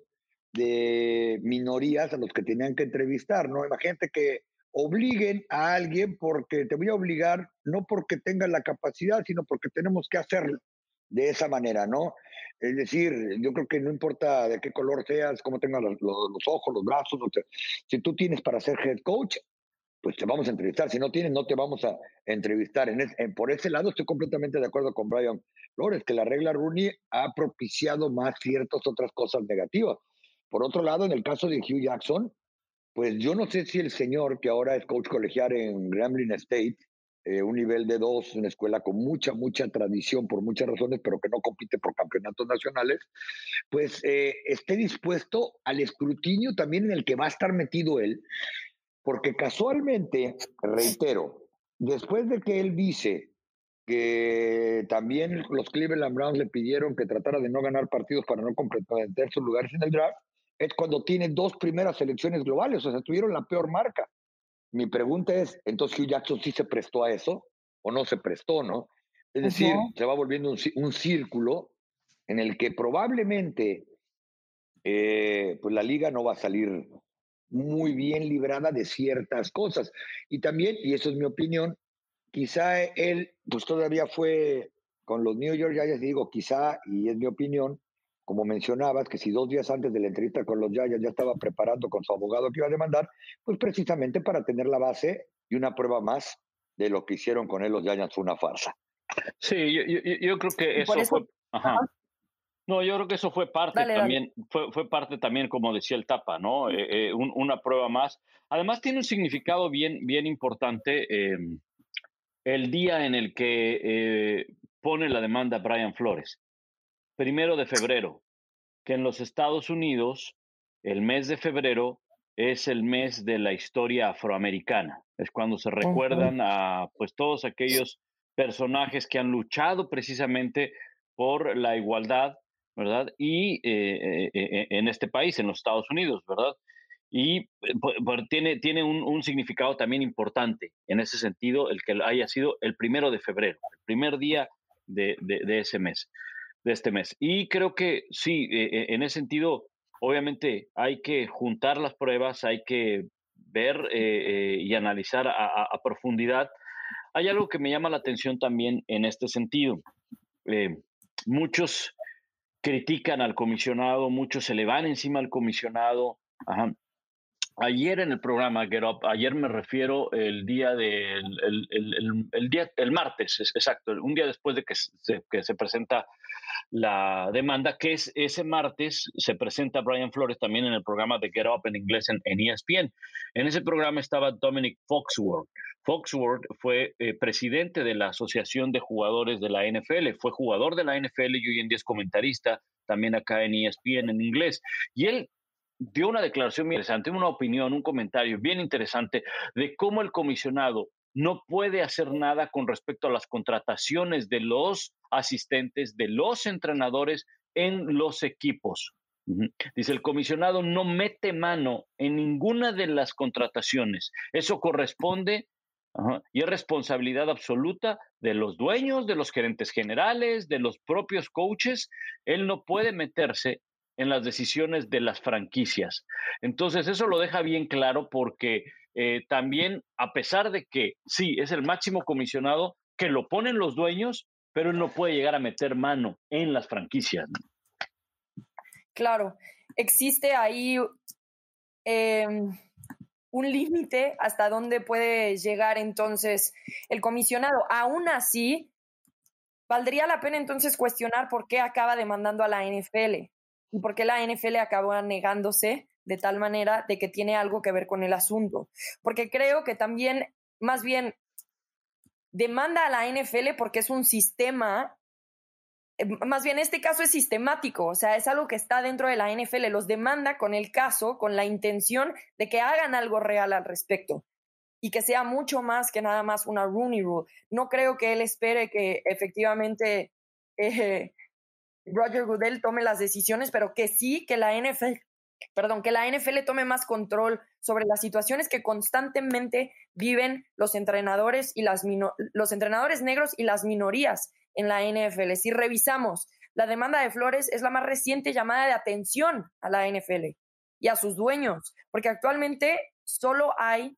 de minorías a los que tenían que entrevistar, ¿no? Imagínate que obliguen a alguien porque te voy a obligar, no porque tengas la capacidad, sino porque tenemos que hacerlo de esa manera, ¿no? Es decir, yo creo que no importa de qué color seas, cómo tengas los, ojos, los brazos, si tú tienes para ser head coach, pues te vamos a entrevistar. Si no tienes, no te vamos a entrevistar. En, por ese lado estoy completamente de acuerdo con Brian Flores, que la regla Rooney ha propiciado más ciertas otras cosas negativas. Por otro lado, en el caso de Hugh Jackson, pues yo no sé si el señor, que ahora es coach colegial en Gremlin State, eh, un nivel de dos, una escuela con mucha, mucha tradición por muchas razones, pero que no compite por campeonatos nacionales, pues eh, esté dispuesto al escrutinio también en el que va a estar metido él, porque casualmente, reitero, después de que él dice que también los Cleveland Browns le pidieron que tratara de no ganar partidos para no completar sus lugares en el draft, es cuando tiene dos primeras selecciones globales, o sea, tuvieron la peor marca. Mi pregunta es, entonces Hugh Jackson sí se prestó a eso o no se prestó, ¿no? Es decir, se va volviendo un, círculo en el que probablemente eh, pues la liga no va a salir muy bien librada de ciertas cosas. Y también, y eso es mi opinión, quizá él, pues todavía fue con los New York Giants, digo quizá, y es mi opinión, como mencionabas, que si dos días antes de la entrevista con los Giants ya estaba preparando con su abogado que iba a demandar, pues precisamente para tener la base y una prueba más de lo que hicieron con él los Giants fue una farsa. Sí, yo, creo que eso, fue... No, yo creo que eso fue parte también, Fue, fue parte también, como decía el Tapa, ¿no? Eh, eh, una prueba más. Además tiene un significado bien, bien importante em, el día en el que eh, pone la demanda Brian Flores, primero de febrero, que en los Estados Unidos el mes de febrero es el mes de la historia afroamericana. Es cuando se recuerdan a pues todos aquellos personajes que han luchado precisamente por la igualdad ¿verdad? Y eh, eh, eh, en este país, en los Estados Unidos, ¿verdad? Y tiene, tiene un, significado también importante en ese sentido, el que haya sido el primero de febrero, el primer día de, de, ese mes, de este mes. Y creo que sí, en ese sentido, obviamente hay que juntar las pruebas, hay que ver y analizar a, a, profundidad. Hay algo que me llama la atención también en este sentido. muchos critican al comisionado, muchos se le van encima al comisionado. Ayer en el programa Get Up, ayer me refiero el día del el, día el martes, exacto, un día después de que se, que se presenta la demanda, que es ese martes se presenta Brian Flores también en el programa de Get Up en inglés en, en ESPN. En ese programa estaba Dominic Foxworth. Foxworth fue eh, presidente de la Asociación de Jugadores de la NFL, fue jugador de la NFL y hoy en día es comentarista también acá en ESPN en inglés. Y él dio una declaración muy interesante, una opinión, un comentario bien interesante de cómo el comisionado no puede hacer nada con respecto a las contrataciones de los asistentes, de los entrenadores en los equipos. Dice, el comisionado no mete mano en ninguna de las contrataciones. Eso corresponde y es responsabilidad absoluta de los dueños, de los gerentes generales, de los propios coaches. Él no puede meterse en las decisiones de las franquicias. Entonces, eso lo deja bien claro porque eh, también, a pesar de que sí, es el máximo comisionado, que lo ponen los dueños, pero él no puede llegar a meter mano en las franquicias. Claro, existe ahí em, un límite hasta dónde puede llegar entonces el comisionado. Aún así, valdría la pena entonces cuestionar por qué acaba demandando a la NFL y por qué la NFL acaba negándose de tal manera de que tiene algo que ver con el asunto. Porque creo que también, más bien, demanda a la NFL porque es un sistema eh, más bien este caso es sistemático, o sea, es algo que está dentro de la NFL, los demanda con el caso, con la intención de que hagan algo real al respecto y que sea mucho más que nada más una Rooney Rule. No creo que él espere que efectivamente eh, Roger Goodell tome las decisiones, pero que sí que la NFL, perdón, que la NFL tome más control sobre las situaciones que constantemente viven los entrenadores y las los entrenadores negros y las minorías en la NFL. Si revisamos, la demanda de Flores es la más reciente llamada de atención a la NFL y a sus dueños, porque actualmente solo hay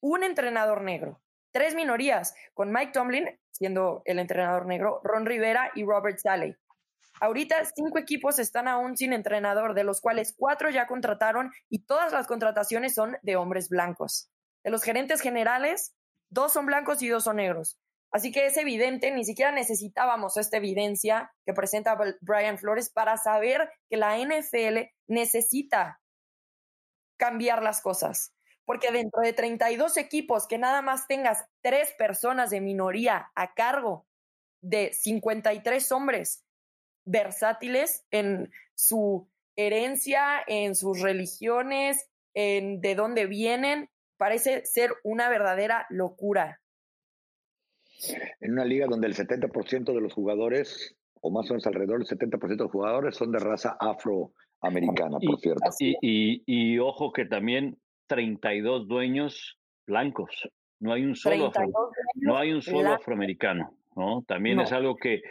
un entrenador negro, tres minorías, con Mike Tomlin siendo el entrenador negro, Ron Rivera y Robert Saleh. Ahorita cinco equipos están aún sin entrenador, de los cuales cuatro ya contrataron y todas las contrataciones son de hombres blancos. De los gerentes generales, dos son blancos y dos son negros. Así que es evidente, ni siquiera necesitábamos esta evidencia que presenta Brian Flores para saber que la NFL necesita cambiar las cosas. Porque dentro de 32 equipos que nada más tengas tres personas de minoría a cargo de 53 hombres versátiles en su herencia, en sus religiones, en de dónde vienen, parece ser una verdadera locura en una liga donde el 70% de los jugadores, o más o menos alrededor del 70% de los jugadores, son de raza afroamericana, por cierto. Y, y, ojo que también 32 dueños blancos. No hay un solo, no hay un solo afroamericano. ¿No? También es algo que,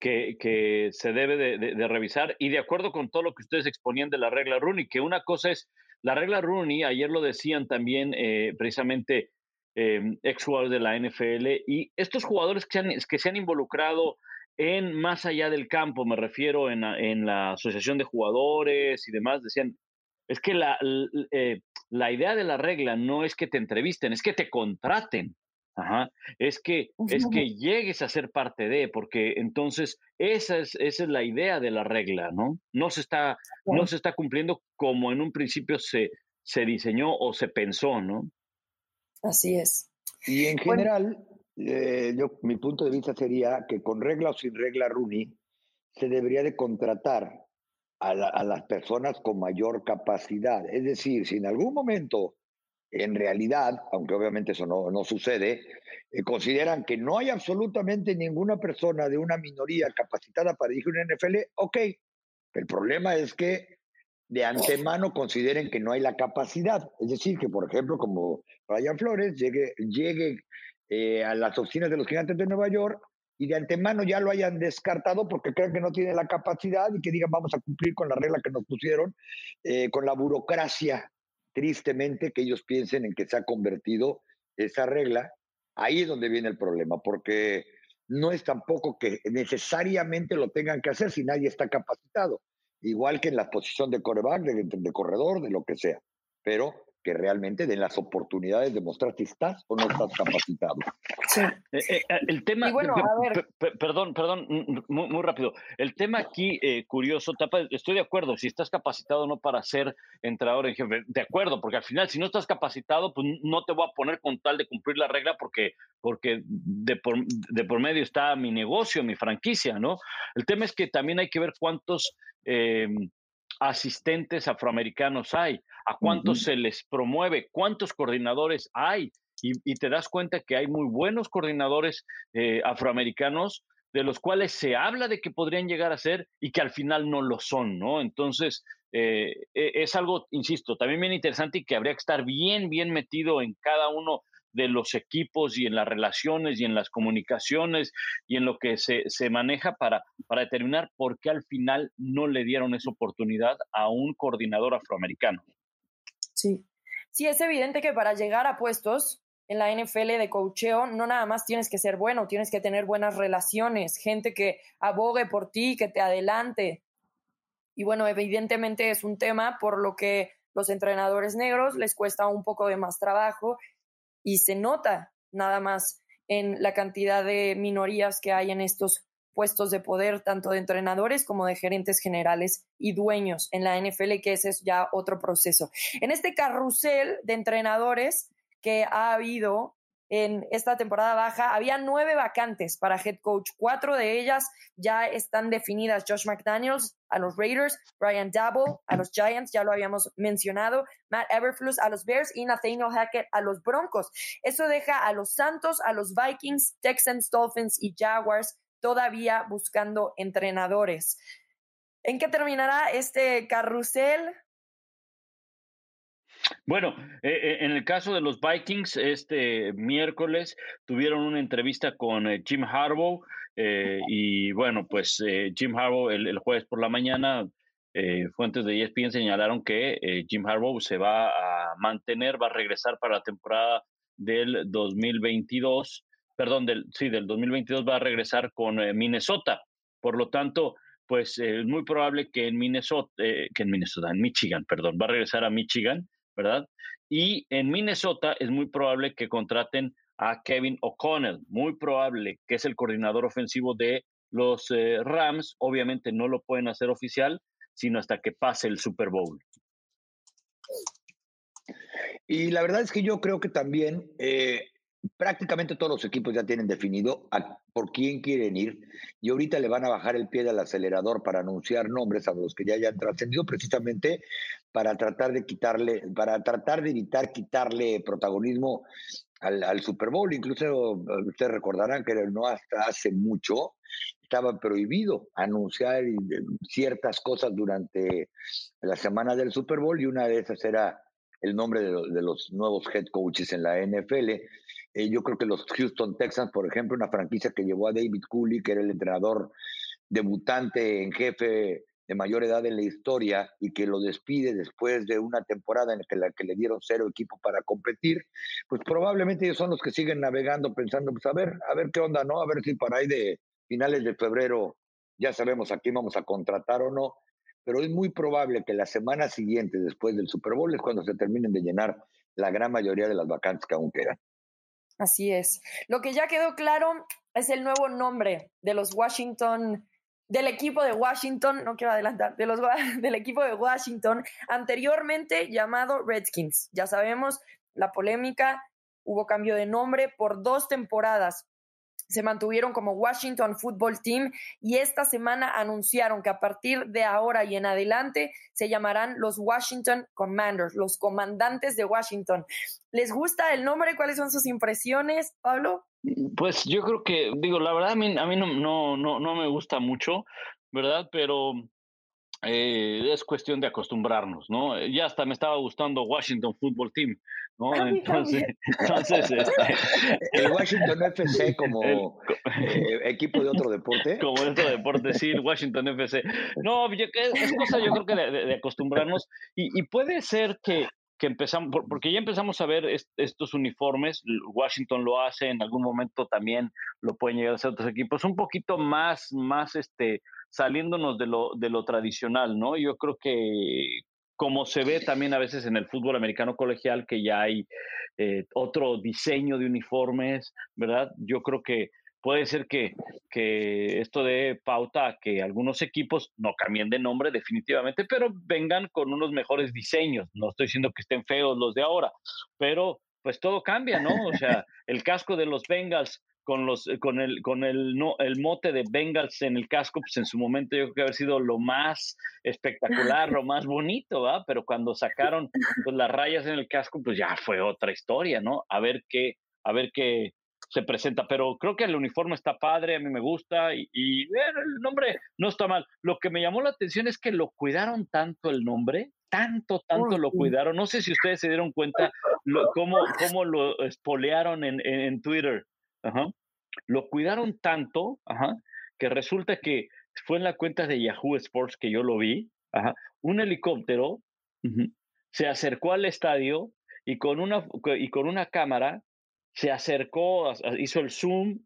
que, que se debe de, de, revisar. Y de acuerdo con todo lo que ustedes exponían de la regla Rooney, que una cosa es la regla Rooney, ayer lo decían también eh, precisamente eh, ex jugadores de la NFL y estos jugadores que se han, que se han involucrado en más allá del campo, me refiero en, en la asociación de jugadores y demás, decían, es que la, eh, la idea de la regla no es que te entrevisten, es que te contraten. Ajá, es que, es que llegues a ser parte de, porque entonces esa es, esa es la idea de la regla, ¿no? No se está, no se está cumpliendo como en un principio se, se diseñó o se pensó, ¿no? Así es. Y en general, eh, yo, mi punto de vista sería que con regla o sin regla Rooney, se debería de contratar a, a las personas con mayor capacidad. Es decir, si en algún momento en realidad, aunque obviamente eso no, no sucede, eh, consideran que no hay absolutamente ninguna persona de una minoría capacitada para dirigir un NFL, ok. El problema es que de antemano consideren que no hay la capacidad. Es decir, que por ejemplo, como Brian Flores llegue, llegue eh, a las oficinas de los gigantes de Nueva York y de antemano ya lo hayan descartado porque creen que no tiene la capacidad y que digan vamos a cumplir con la regla que nos pusieron, eh, con la burocracia tristemente que ellos piensen en que se ha convertido esa regla, ahí es donde viene el problema, porque no es tampoco que necesariamente lo tengan que hacer si nadie está capacitado, igual que en la posición de coreback, de corredor, de lo que sea. Pero que realmente den las oportunidades de mostrar si estás o no estás capacitado. Sí. Eh, eh, eh, el tema, perdón, perdón, muy, rápido. El tema aquí, curioso, Tapa, estoy de acuerdo, si estás capacitado no para ser entrenador en jefe, de acuerdo, porque al final si no estás capacitado, pues no te voy a poner con tal de cumplir la regla porque, porque de, por, de por medio está mi negocio, mi franquicia, ¿no? El tema es que también hay que ver cuántos asistentes afroamericanos hay, a cuántos se les promueve, cuántos coordinadores hay. Y, te das cuenta que hay muy buenos coordinadores eh, afroamericanos de los cuales se habla de que podrían llegar a ser y que al final no lo son, ¿no? Entonces, eh, e, es algo, insisto, también bien interesante y que habría que estar bien, bien metido en cada uno de los equipos y en las relaciones y en las comunicaciones y en lo que se, se maneja para, para determinar por qué al final no le dieron esa oportunidad a un coordinador afroamericano. Sí, sí, es evidente que para llegar a puestos en la NFL de coacheo, no nada más tienes que ser bueno, tienes que tener buenas relaciones, gente que abogue por ti, que te adelante. Y bueno, evidentemente es un tema por lo que los entrenadores negros les cuesta un poco de más trabajo y se nota nada más en la cantidad de minorías que hay en estos puestos de poder, tanto de entrenadores como de gerentes generales y dueños en la NFL, que ese es ya otro proceso. En este carrusel de entrenadores que ha habido en esta temporada baja. Había nueve vacantes para head coach. Cuatro de ellas ya están definidas. Josh McDaniels a los Raiders, Brian Dabble a los Giants, ya lo habíamos mencionado, Matt Everflus a los Bears y Nathaniel Hackett a los Broncos. Eso deja a los Santos, a los Vikings, Texans, Dolphins y Jaguars todavía buscando entrenadores. ¿En qué terminará este carrusel? Bueno, eh, eh, en el caso de los Vikings, este miércoles tuvieron una entrevista con eh, Jim Harbaugh y bueno, pues Jim Harbaugh el, jueves por la mañana, fuentes de ESPN señalaron que Jim Harbaugh se va a mantener, va a regresar para la temporada del 2022, perdón, del, sí, del 2022 va a regresar con Minnesota. Por lo tanto, pues es muy probable que en Minnesota, que en Minnesota, en Michigan, perdón, va a regresar a Michigan ¿verdad? Y en Minnesota es muy probable que contraten a Kevin O'Connell, muy probable que es el coordinador ofensivo de los eh, Rams. Obviamente no lo pueden hacer oficial, sino hasta que pase el Super Bowl. Y la verdad es que yo creo que también eh, prácticamente todos los equipos ya tienen definido por quién quieren ir y ahorita le van a bajar el pie del acelerador para anunciar nombres a los que ya hayan trascendido precisamente para tratar de quitarle, para tratar de evitar quitarle protagonismo al, Super Bowl. Incluso ustedes recordarán que no hasta hace mucho estaba prohibido anunciar ciertas cosas durante la semana del Super Bowl y una de esas era el nombre de, de los nuevos head coaches en la NFL. Eh, yo creo que los Houston Texans, por ejemplo, una franquicia que llevó a David Cooley, que era el entrenador debutante en jefe de mayor edad en la historia y que lo despide después de una temporada en la que, le dieron cero equipo para competir, pues probablemente ellos son los que siguen navegando pensando, pues a ver, a ver qué onda, ¿no? A ver si para ahí de finales de febrero ya sabemos a quién vamos a contratar o no, pero es muy probable que la semana siguiente, después del Super Bowl, es cuando se terminen de llenar la gran mayoría de las vacantes que aún quedan. Así es. Lo que ya quedó claro es el nuevo nombre de los Washington, del equipo de Washington, no quiero adelantar, de los, del equipo de Washington, anteriormente llamado Redskins. Ya sabemos la polémica, hubo cambio de nombre por dos temporadas se mantuvieron como Washington Football Team y esta semana anunciaron que a partir de ahora y en adelante se llamarán los Washington Commanders, los comandantes de Washington. ¿Les gusta el nombre? ¿Cuáles son sus impresiones, Pablo? Pues yo creo que, digo, la verdad a mí, a mí no, no, no, no me gusta mucho, ¿verdad? Pero eh, es cuestión de acostumbrarnos, ¿no? Ya hasta me estaba gustando Washington Football Team, ¿no? Entonces, entonces este, el Washington FC como eh, equipo de otro deporte. Como de otro deporte, sí, el Washington FC. No, es, cosa yo creo que de, acostumbrarnos y, y, puede ser que, que empezamos, porque ya empezamos a ver estos uniformes, Washington lo hace, en algún momento también lo pueden llegar a hacer otros equipos, un poquito más, más este, saliéndonos de lo, de lo tradicional, ¿no? Yo creo que como se ve también a veces en el fútbol americano colegial, que ya hay eh, otro diseño de uniformes, ¿verdad? Yo creo que puede ser que, que esto dé pauta a que algunos equipos no cambien de nombre definitivamente, pero vengan con unos mejores diseños. No estoy diciendo que estén feos los de ahora, pero pues todo cambia, ¿no? O sea, el casco de los Bengals con los con el con el no el mote de Bengals en el casco pues en su momento yo creo que haber sido lo más espectacular lo más bonito ¿va? pero cuando sacaron pues, las rayas en el casco pues ya fue otra historia no a ver qué a ver qué se presenta pero creo que el uniforme está padre a mí me gusta y, el nombre no está mal lo que me llamó la atención es que lo cuidaron tanto el nombre tanto, tanto lo cuidaron. No sé si ustedes se dieron cuenta cómo, cómo lo espolearon en, en Twitter. Lo cuidaron tanto que resulta que fue en la cuenta de Yahoo Sports que yo lo vi. un helicóptero se acercó al estadio y con una, y con una cámara se acercó, hizo el zoom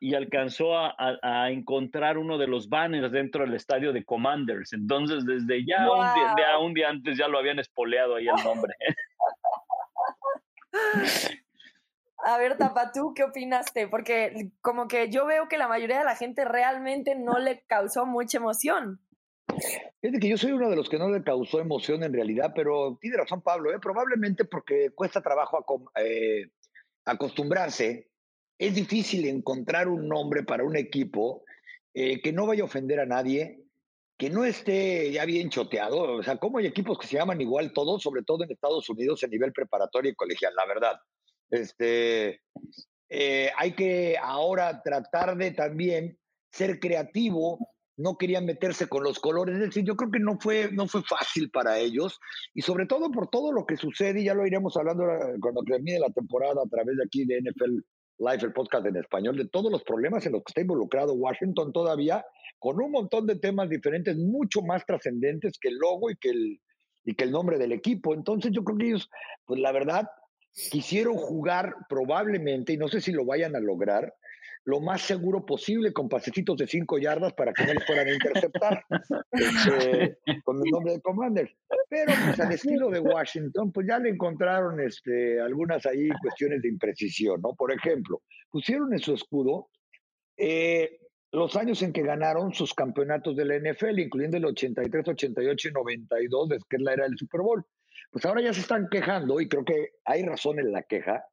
y alcanzó a, encontrar uno de los banners dentro del estadio de Commanders. Entonces, desde ya un, día, un, día, antes ya lo habían espoleado ahí el nombre. A ver, Tapa, ¿tú qué opinaste? Porque como que yo veo que la mayoría de la gente realmente no le causó mucha emoción. Es que yo soy uno de los que no le causó emoción en realidad, pero tiene razón Pablo, ¿eh? probablemente porque cuesta trabajo eh, acostumbrarse. Es difícil encontrar un nombre para un equipo eh, que no vaya a ofender a nadie, que no esté ya bien choteado. O sea, ¿cómo hay equipos que se llaman igual todos, sobre todo en Estados Unidos en nivel preparatorio y colegial? La verdad. Este, eh, hay que ahora tratar de también ser creativo. No querían meterse con los colores. Es decir, yo creo que no fue, no fue fácil para ellos. Y sobre todo por todo lo que sucede, y ya lo iremos hablando cuando termine la temporada a través de aquí de NFL Live, el podcast en español, de todos los problemas en los que está involucrado Washington todavía, con un montón de temas diferentes, mucho más trascendentes que el logo y que el, y que el nombre del equipo. Entonces yo creo que ellos, pues la verdad, quisieron jugar probablemente, y no sé si lo vayan a lograr, lo más seguro posible con pasecitos de cinco yardas para que no les fueran a interceptar este, con el nombre de Commanders. Pero pues al estilo de Washington, pues ya le encontraron este, algunas ahí cuestiones de imprecisión, ¿no? Por ejemplo, pusieron en su escudo eh, los años en que ganaron sus campeonatos de la NFL, incluyendo el 83, 88 y 92, que es la era del Super Bowl pues ahora ya se están quejando, y creo que hay razón en la queja,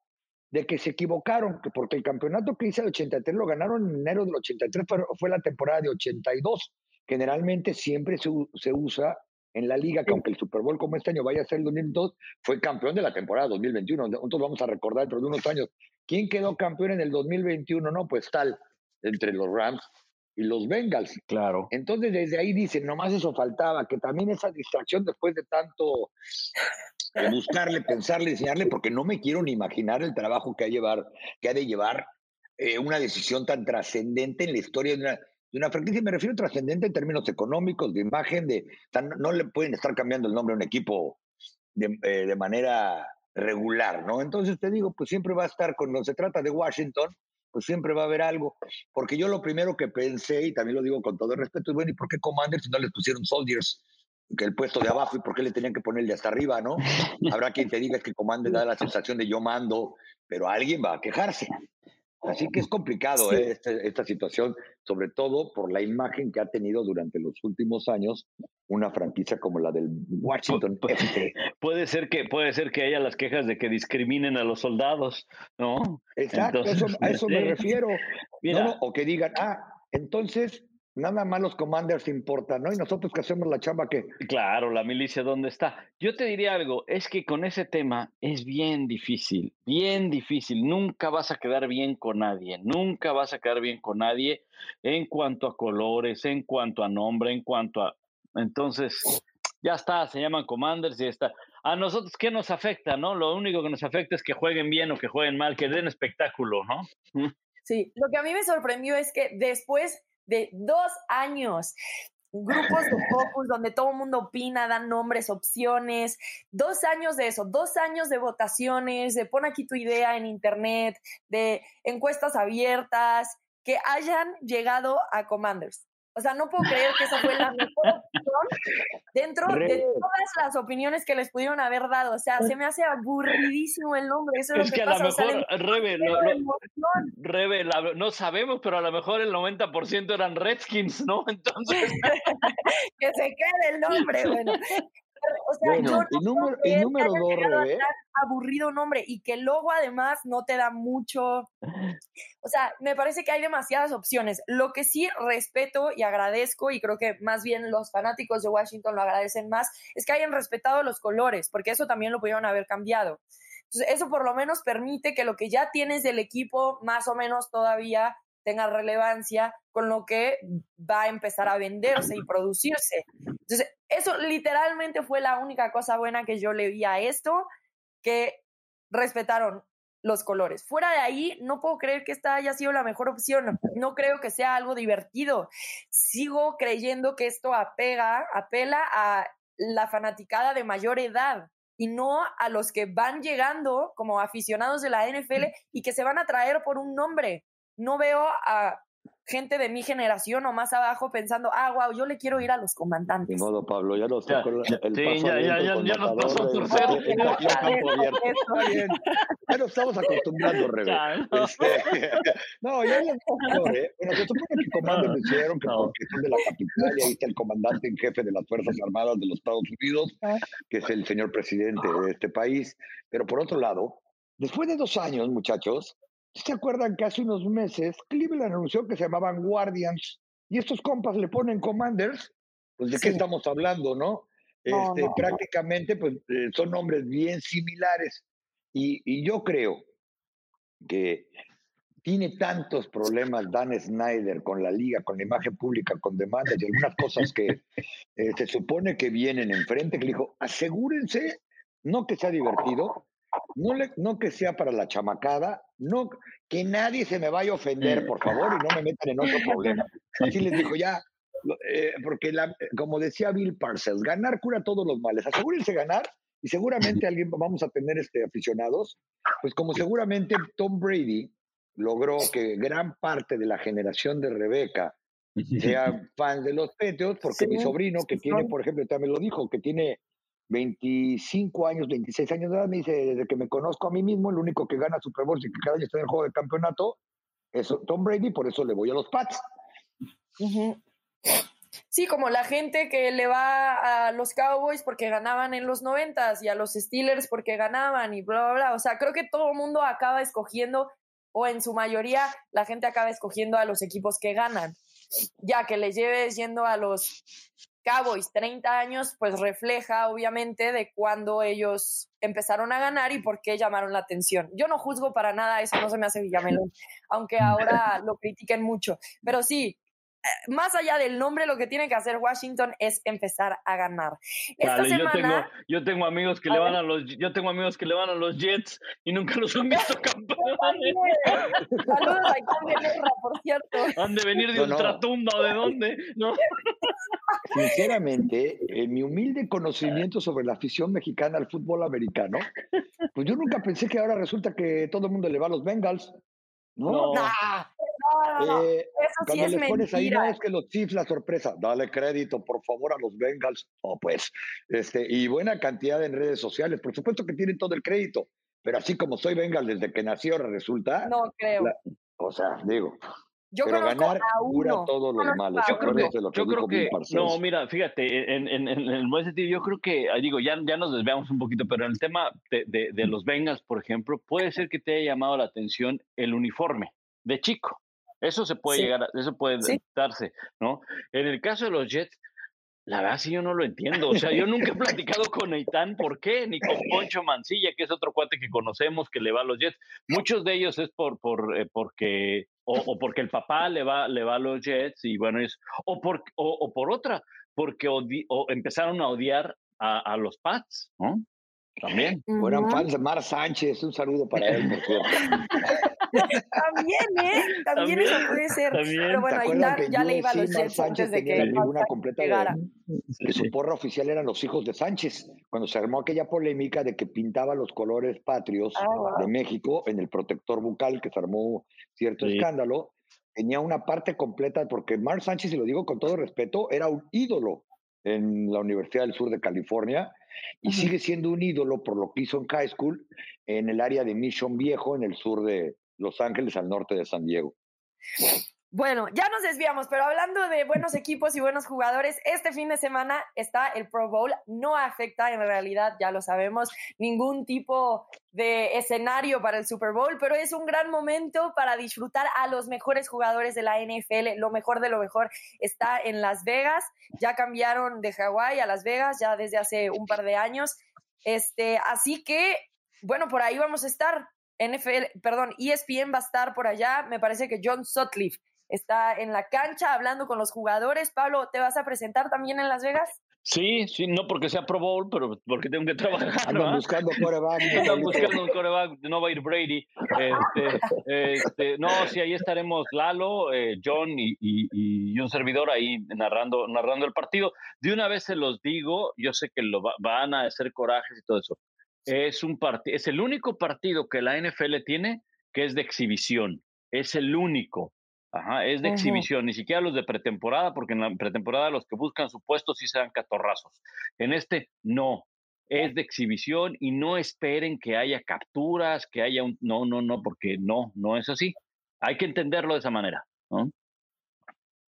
de que se equivocaron, porque el campeonato que hice el 83 lo ganaron en enero del 83, pero fue la temporada de 82. Generalmente siempre se, se usa en la liga, que aunque el Super Bowl como este año vaya a ser el 2002, fue campeón de la temporada 2021. Nosotros vamos a recordar dentro de unos años. ¿Quién quedó campeón en el 2021? No, pues tal, entre los Rams y los Bengals. Claro. Entonces desde ahí dicen, nomás eso faltaba, que también esa distracción después de tanto buscarle, pensarle, enseñarle, porque no me quiero ni imaginar el trabajo que ha, de llevar eh, una decisión tan trascendente en la historia de una, de franquicia. Me refiero a trascendente en términos económicos, de imagen, de no le pueden estar cambiando el nombre a un equipo de, eh, de manera regular, ¿no? Entonces te digo, pues siempre va a estar, cuando se trata de Washington, pues siempre va a haber algo. Porque yo lo primero que pensé, y también lo digo con todo el respeto, es bueno, ¿y por qué Commanders si no les pusieron Soldiers? Que el puesto de abajo y por qué le tenían que poner de hasta arriba, ¿no? Habrá quien te diga que comande da la sensación de yo mando, pero alguien va a quejarse. Así que es complicado ¿eh? este, esta, situación, sobre todo por la imagen que ha tenido durante los últimos años una franquicia como la del Washington Puede ser que puede ser que haya las quejas de que discriminen a los soldados, ¿no? Exacto, a eso me refiero. O que digan, ah, entonces nada más los commanders importan, ¿no? Y nosotros que hacemos la chamba que... Claro, la milicia, ¿dónde está? Yo te diría algo, es que con ese tema es bien difícil, bien difícil. Nunca vas a quedar bien con nadie, nunca vas a quedar bien con nadie en cuanto a colores, en cuanto a nombre, en cuanto a... Entonces, ya está, se llaman commanders y está. A nosotros, ¿qué nos afecta, no? Lo único que nos afecta es que jueguen bien o que jueguen mal, que den espectáculo, ¿no? Sí, lo que a mí me sorprendió es que después de dos años. Grupos de focus donde todo el mundo opina, dan nombres, opciones. Dos años de eso, dos años de votaciones, de pon aquí tu idea en internet, de encuestas abiertas, que hayan llegado a Commanders. O sea, no puedo creer que esa fue la mejor dentro de todas las opiniones que les pudieron haber dado. O sea, se me hace aburridísimo el nombre. Eso es, lo que, a lo mejor, Rebe, no sabemos, pero a lo mejor el 90% eran Redskins, ¿no? Entonces. que se quede el nombre, bueno. O sea, bueno, yo no número, el número dos, aburrido nombre y que luego además no te da mucho. O sea, me parece que hay demasiadas opciones. Lo que sí respeto y agradezco, y creo que más bien los fanáticos de Washington lo agradecen más, es que hayan respetado los colores, porque eso también lo pudieron haber cambiado. Entonces, eso por lo menos permite que lo que ya tienes del equipo más o menos todavía tenga relevancia con lo que va a empezar a venderse y producirse. Entonces, eso literalmente fue la única cosa buena que yo le vi a esto, que respetaron los colores. Fuera de ahí, no puedo creer que esta haya sido la mejor opción. No creo que sea algo divertido. Sigo creyendo que esto apega, apela a la fanaticada de mayor edad y no a los que van llegando como aficionados de la NFL y que se van a traer por un nombre no veo a gente de mi generación o más abajo pensando, ah, wow, yo le quiero ir a los comandantes. De modo, Pablo, ya nos tocó el sí, ya, ya, ya, ya nos pasó. Ya nos estamos acostumbrando, Rebe. Este, no, ya es mejor, ¿eh? Bueno, se supone que comandantes decidieron que porque son de la capital y ahí está el comandante en jefe de las Fuerzas Armadas de los Estados Unidos, ah. que es el señor presidente de este país. Pero por otro lado, después de dos años, muchachos, ¿Se acuerdan que hace unos meses Cleveland anunció que se llamaban Guardians y estos compas le ponen Commanders? Pues de qué estamos hablando, ¿no? Este, prácticamente pues eh, son nombres bien similares y, y, yo creo que tiene tantos problemas Dan Snyder con la liga, con la imagen pública, con demandas y algunas cosas que eh, se supone que vienen enfrente, que le dijo, asegúrense, no que sea divertido, no, le, no que sea para la chamacada, no que nadie se me vaya a ofender, por favor, y no me metan en otro problema. Así les dijo ya, eh, porque la, como decía Bill Parcells, ganar cura todos los males. Asegúrense ganar y seguramente alguien vamos a tener este, aficionados, pues como seguramente Tom Brady logró que gran parte de la generación de Rebeca sea fan de los Peteos, porque mi sobrino, que tiene, por ejemplo, también lo dijo, que tiene 25 años, 26 años de edad, me dice, desde que me conozco a mí mismo, el único que gana Super Bowl y que cada año está en el juego de campeonato es Tom Brady, por eso le voy a los Pats. Sí, como la gente que le va a los Cowboys porque ganaban en los noventas y a los Steelers porque ganaban y bla, bla, bla. O sea, creo que todo el mundo acaba escogiendo, o en su mayoría, la gente acaba escogiendo a los equipos que ganan. Ya que les lleves yendo a los Cowboys 30 años, pues refleja obviamente de cuando ellos empezaron a ganar y por qué llamaron la atención. Yo no juzgo para nada eso, no se me hace Villamelón, aunque ahora lo critiquen mucho. Pero sí, más allá del nombre, lo que tiene que hacer Washington es empezar a ganar. Esta semana, yo, tengo, yo tengo amigos que le van a los yo tengo amigos que le van a los Jets y nunca los han visto campeones. Saludos a por cierto. Han de venir de no, ultratumba o de dónde, ¿no? Sinceramente, en mi humilde conocimiento sobre la afición mexicana al fútbol americano, pues yo nunca pensé que ahora resulta que todo el mundo le va a los Bengals. No, no, eh, cuando les pones ahí, no es que los Chiefs la sorpresa, dale crédito, por favor, a los Bengals. Oh, pues, este, y buena cantidad en redes sociales. Por supuesto que tienen todo el crédito, pero así como soy Bengals desde que nació, resulta. No creo. o sea, digo. Yo pero ganar a uno. todos los males. Yo creo que, yo creo que no, mira, fíjate, en, en, en, el buen sentido, yo creo que, ah, digo, ya, ya nos desviamos un poquito, pero en el tema de, de, de los Bengals, por ejemplo, puede ser que te haya llamado la atención el uniforme de chico. Eso se puede llegar, a, eso puede darse, ¿no? En el caso de los Jets, la verdad sí yo no lo entiendo. O sea, yo nunca he platicado con Eitan por qué, ni con Poncho Mancilla, que es otro cuate que conocemos que le va a los Jets. Muchos de ellos es por, por eh, porque, o, porque el papá le va, le va a los Jets, y bueno, es, o por, o, por otra, porque empezaron a odiar a, a los Pats, ¿no? También. Fueran fans de Mar Sánchez, un saludo para él, por cierto. también, ¿eh? También, eso puede ser. Pero bueno, ahí ya le iba a los Jets antes de que la tribuna completa de, que su porra oficial eran los hijos de Sánchez, cuando se armó aquella polémica de que pintaba los colores patrios ah, de México en el protector bucal, que se armó cierto escándalo, tenía una parte completa, porque Mar Sánchez, y lo digo con todo respeto, era un ídolo en la Universidad del Sur de California y sigue siendo un ídolo por lo que hizo en high school en el área de Mission Viejo, en el sur de Los Ángeles, al norte de San Diego. Bueno, ya nos desviamos, pero hablando de buenos equipos y buenos jugadores, este fin de semana está el Pro Bowl. No afecta en realidad, ya lo sabemos, ningún tipo de escenario para el Super Bowl, pero es un gran momento para disfrutar a los mejores jugadores de la NFL. Lo mejor de lo mejor está en Las Vegas. Ya cambiaron de Hawái a Las Vegas ya desde hace un par de años. Este, así que, bueno, por ahí vamos a estar. NFL, perdón, ESPN va a estar por allá. Me parece que John Sutcliffe está en la cancha hablando con los jugadores. Pablo, ¿te vas a presentar también en Las Vegas? Sí, sí, no porque sea Pro Bowl, pero porque tengo que trabajar. Andan buscando coreback. Están buscando un coreback, no va a ir Brady. Este, este, no, sí, ahí estaremos Lalo, eh, John y, y, un servidor ahí narrando, narrando el partido. De una vez se los digo, yo sé que lo van a hacer corajes y todo eso. Es, un es el único partido que la NFL tiene que es de exhibición. Es el único. Ajá, es de exhibición, ni siquiera los de pretemporada, porque en la pretemporada los que buscan su puesto sí se dan catorrazos. En este, no, es de exhibición y no esperen que haya capturas, que haya un... No, no, no, porque no, no es así. Hay que entenderlo de esa manera. ¿no?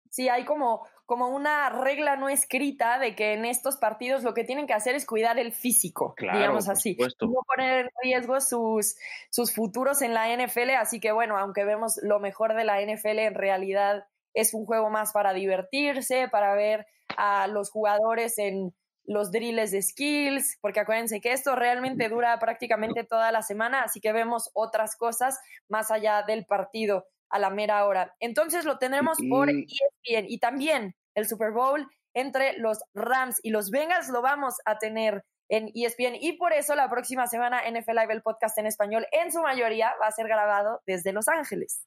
Sí, hay como como una regla no escrita de que en estos partidos lo que tienen que hacer es cuidar el físico, digamos así. No poner en riesgo sus, sus futuros en la NFL. Así que bueno, aunque vemos lo mejor de la NFL, en realidad es un juego más para divertirse, para ver a los jugadores en los drills de skills, porque acuérdense que esto realmente dura prácticamente toda la semana, así que vemos otras cosas más allá del partido a la mera hora. Entonces lo tendremos por ESPN y también el Super Bowl entre los Rams y los Bengals lo vamos a tener en ESPN y por eso la próxima semana NFL Live, el podcast en español, en su mayoría va a ser grabado desde Los Ángeles.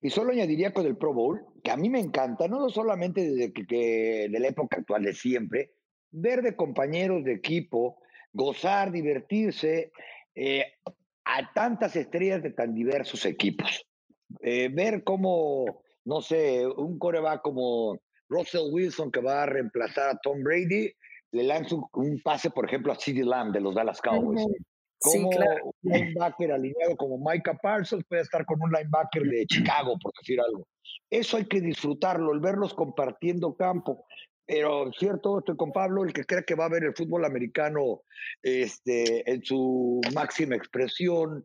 Y solo añadiría con el Pro Bowl, que a mí me encanta, no solamente desde que, la época actual, de siempre, ver de compañeros de equipo, gozar, divertirse, eh, a tantas estrellas de tan diversos equipos. Eh, ver cómo, no sé, un coreback como Russell Wilson, que va a reemplazar a Tom Brady, le lanza un, pase, por ejemplo, a CeeDee Lamb de los Dallas Cowboys. Como un linebacker alineado como Micah Parsons puede estar con un linebacker de Chicago, por decir algo. Eso hay que disfrutarlo, el verlos compartiendo campo. Pero cierto, estoy con Pablo, el que cree que va a ver el fútbol americano este, en su máxima expresión,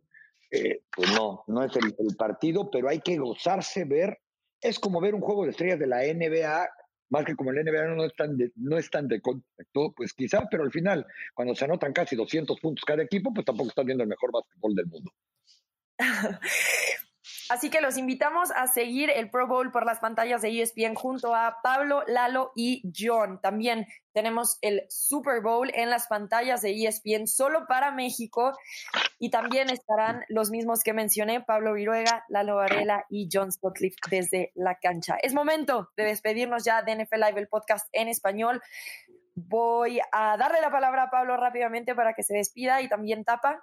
eh, pues no, no es el, partido, pero hay que gozarse, ver es como ver un juego de estrellas de la NBA, más que como el NBA no es tan de, no es tan de contacto, pues quizá, pero al final, cuando se anotan casi 200 puntos cada equipo, pues tampoco están viendo el mejor básquetbol del mundo. Así que los invitamos a seguir el Pro Bowl por las pantallas de ESPN junto a Pablo, Lalo y John. También tenemos el Super Bowl en las pantallas de ESPN solo para México y también estarán los mismos que mencioné, Pablo Viruega, Lalo Varela y John Spotliff desde la cancha. Es momento de despedirnos ya de NFL Live, el podcast en español. Voy a darle la palabra a Pablo rápidamente para que se despida y también tapa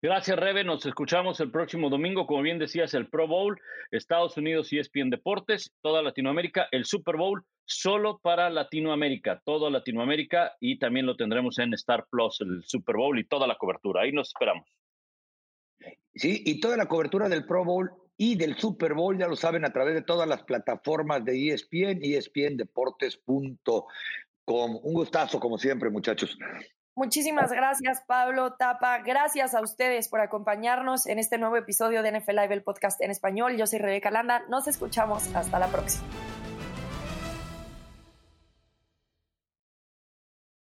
Gracias, Rebe. Nos escuchamos el próximo domingo. Como bien decías, el Pro Bowl, Estados Unidos y ESPN Deportes, toda Latinoamérica, el Super Bowl solo para Latinoamérica, toda Latinoamérica y también lo tendremos en Star Plus, el Super Bowl y toda la cobertura. Ahí nos esperamos. Sí, y toda la cobertura del Pro Bowl y del Super Bowl, ya lo saben, a través de todas las plataformas de ESPN, espndeportes.com. Un gustazo, como siempre, muchachos. Muchísimas gracias, Pablo Tapa. Gracias a ustedes por acompañarnos en este nuevo episodio de NFL Live, el podcast en español. Yo soy Rebeca Landa. Nos escuchamos. Hasta la próxima.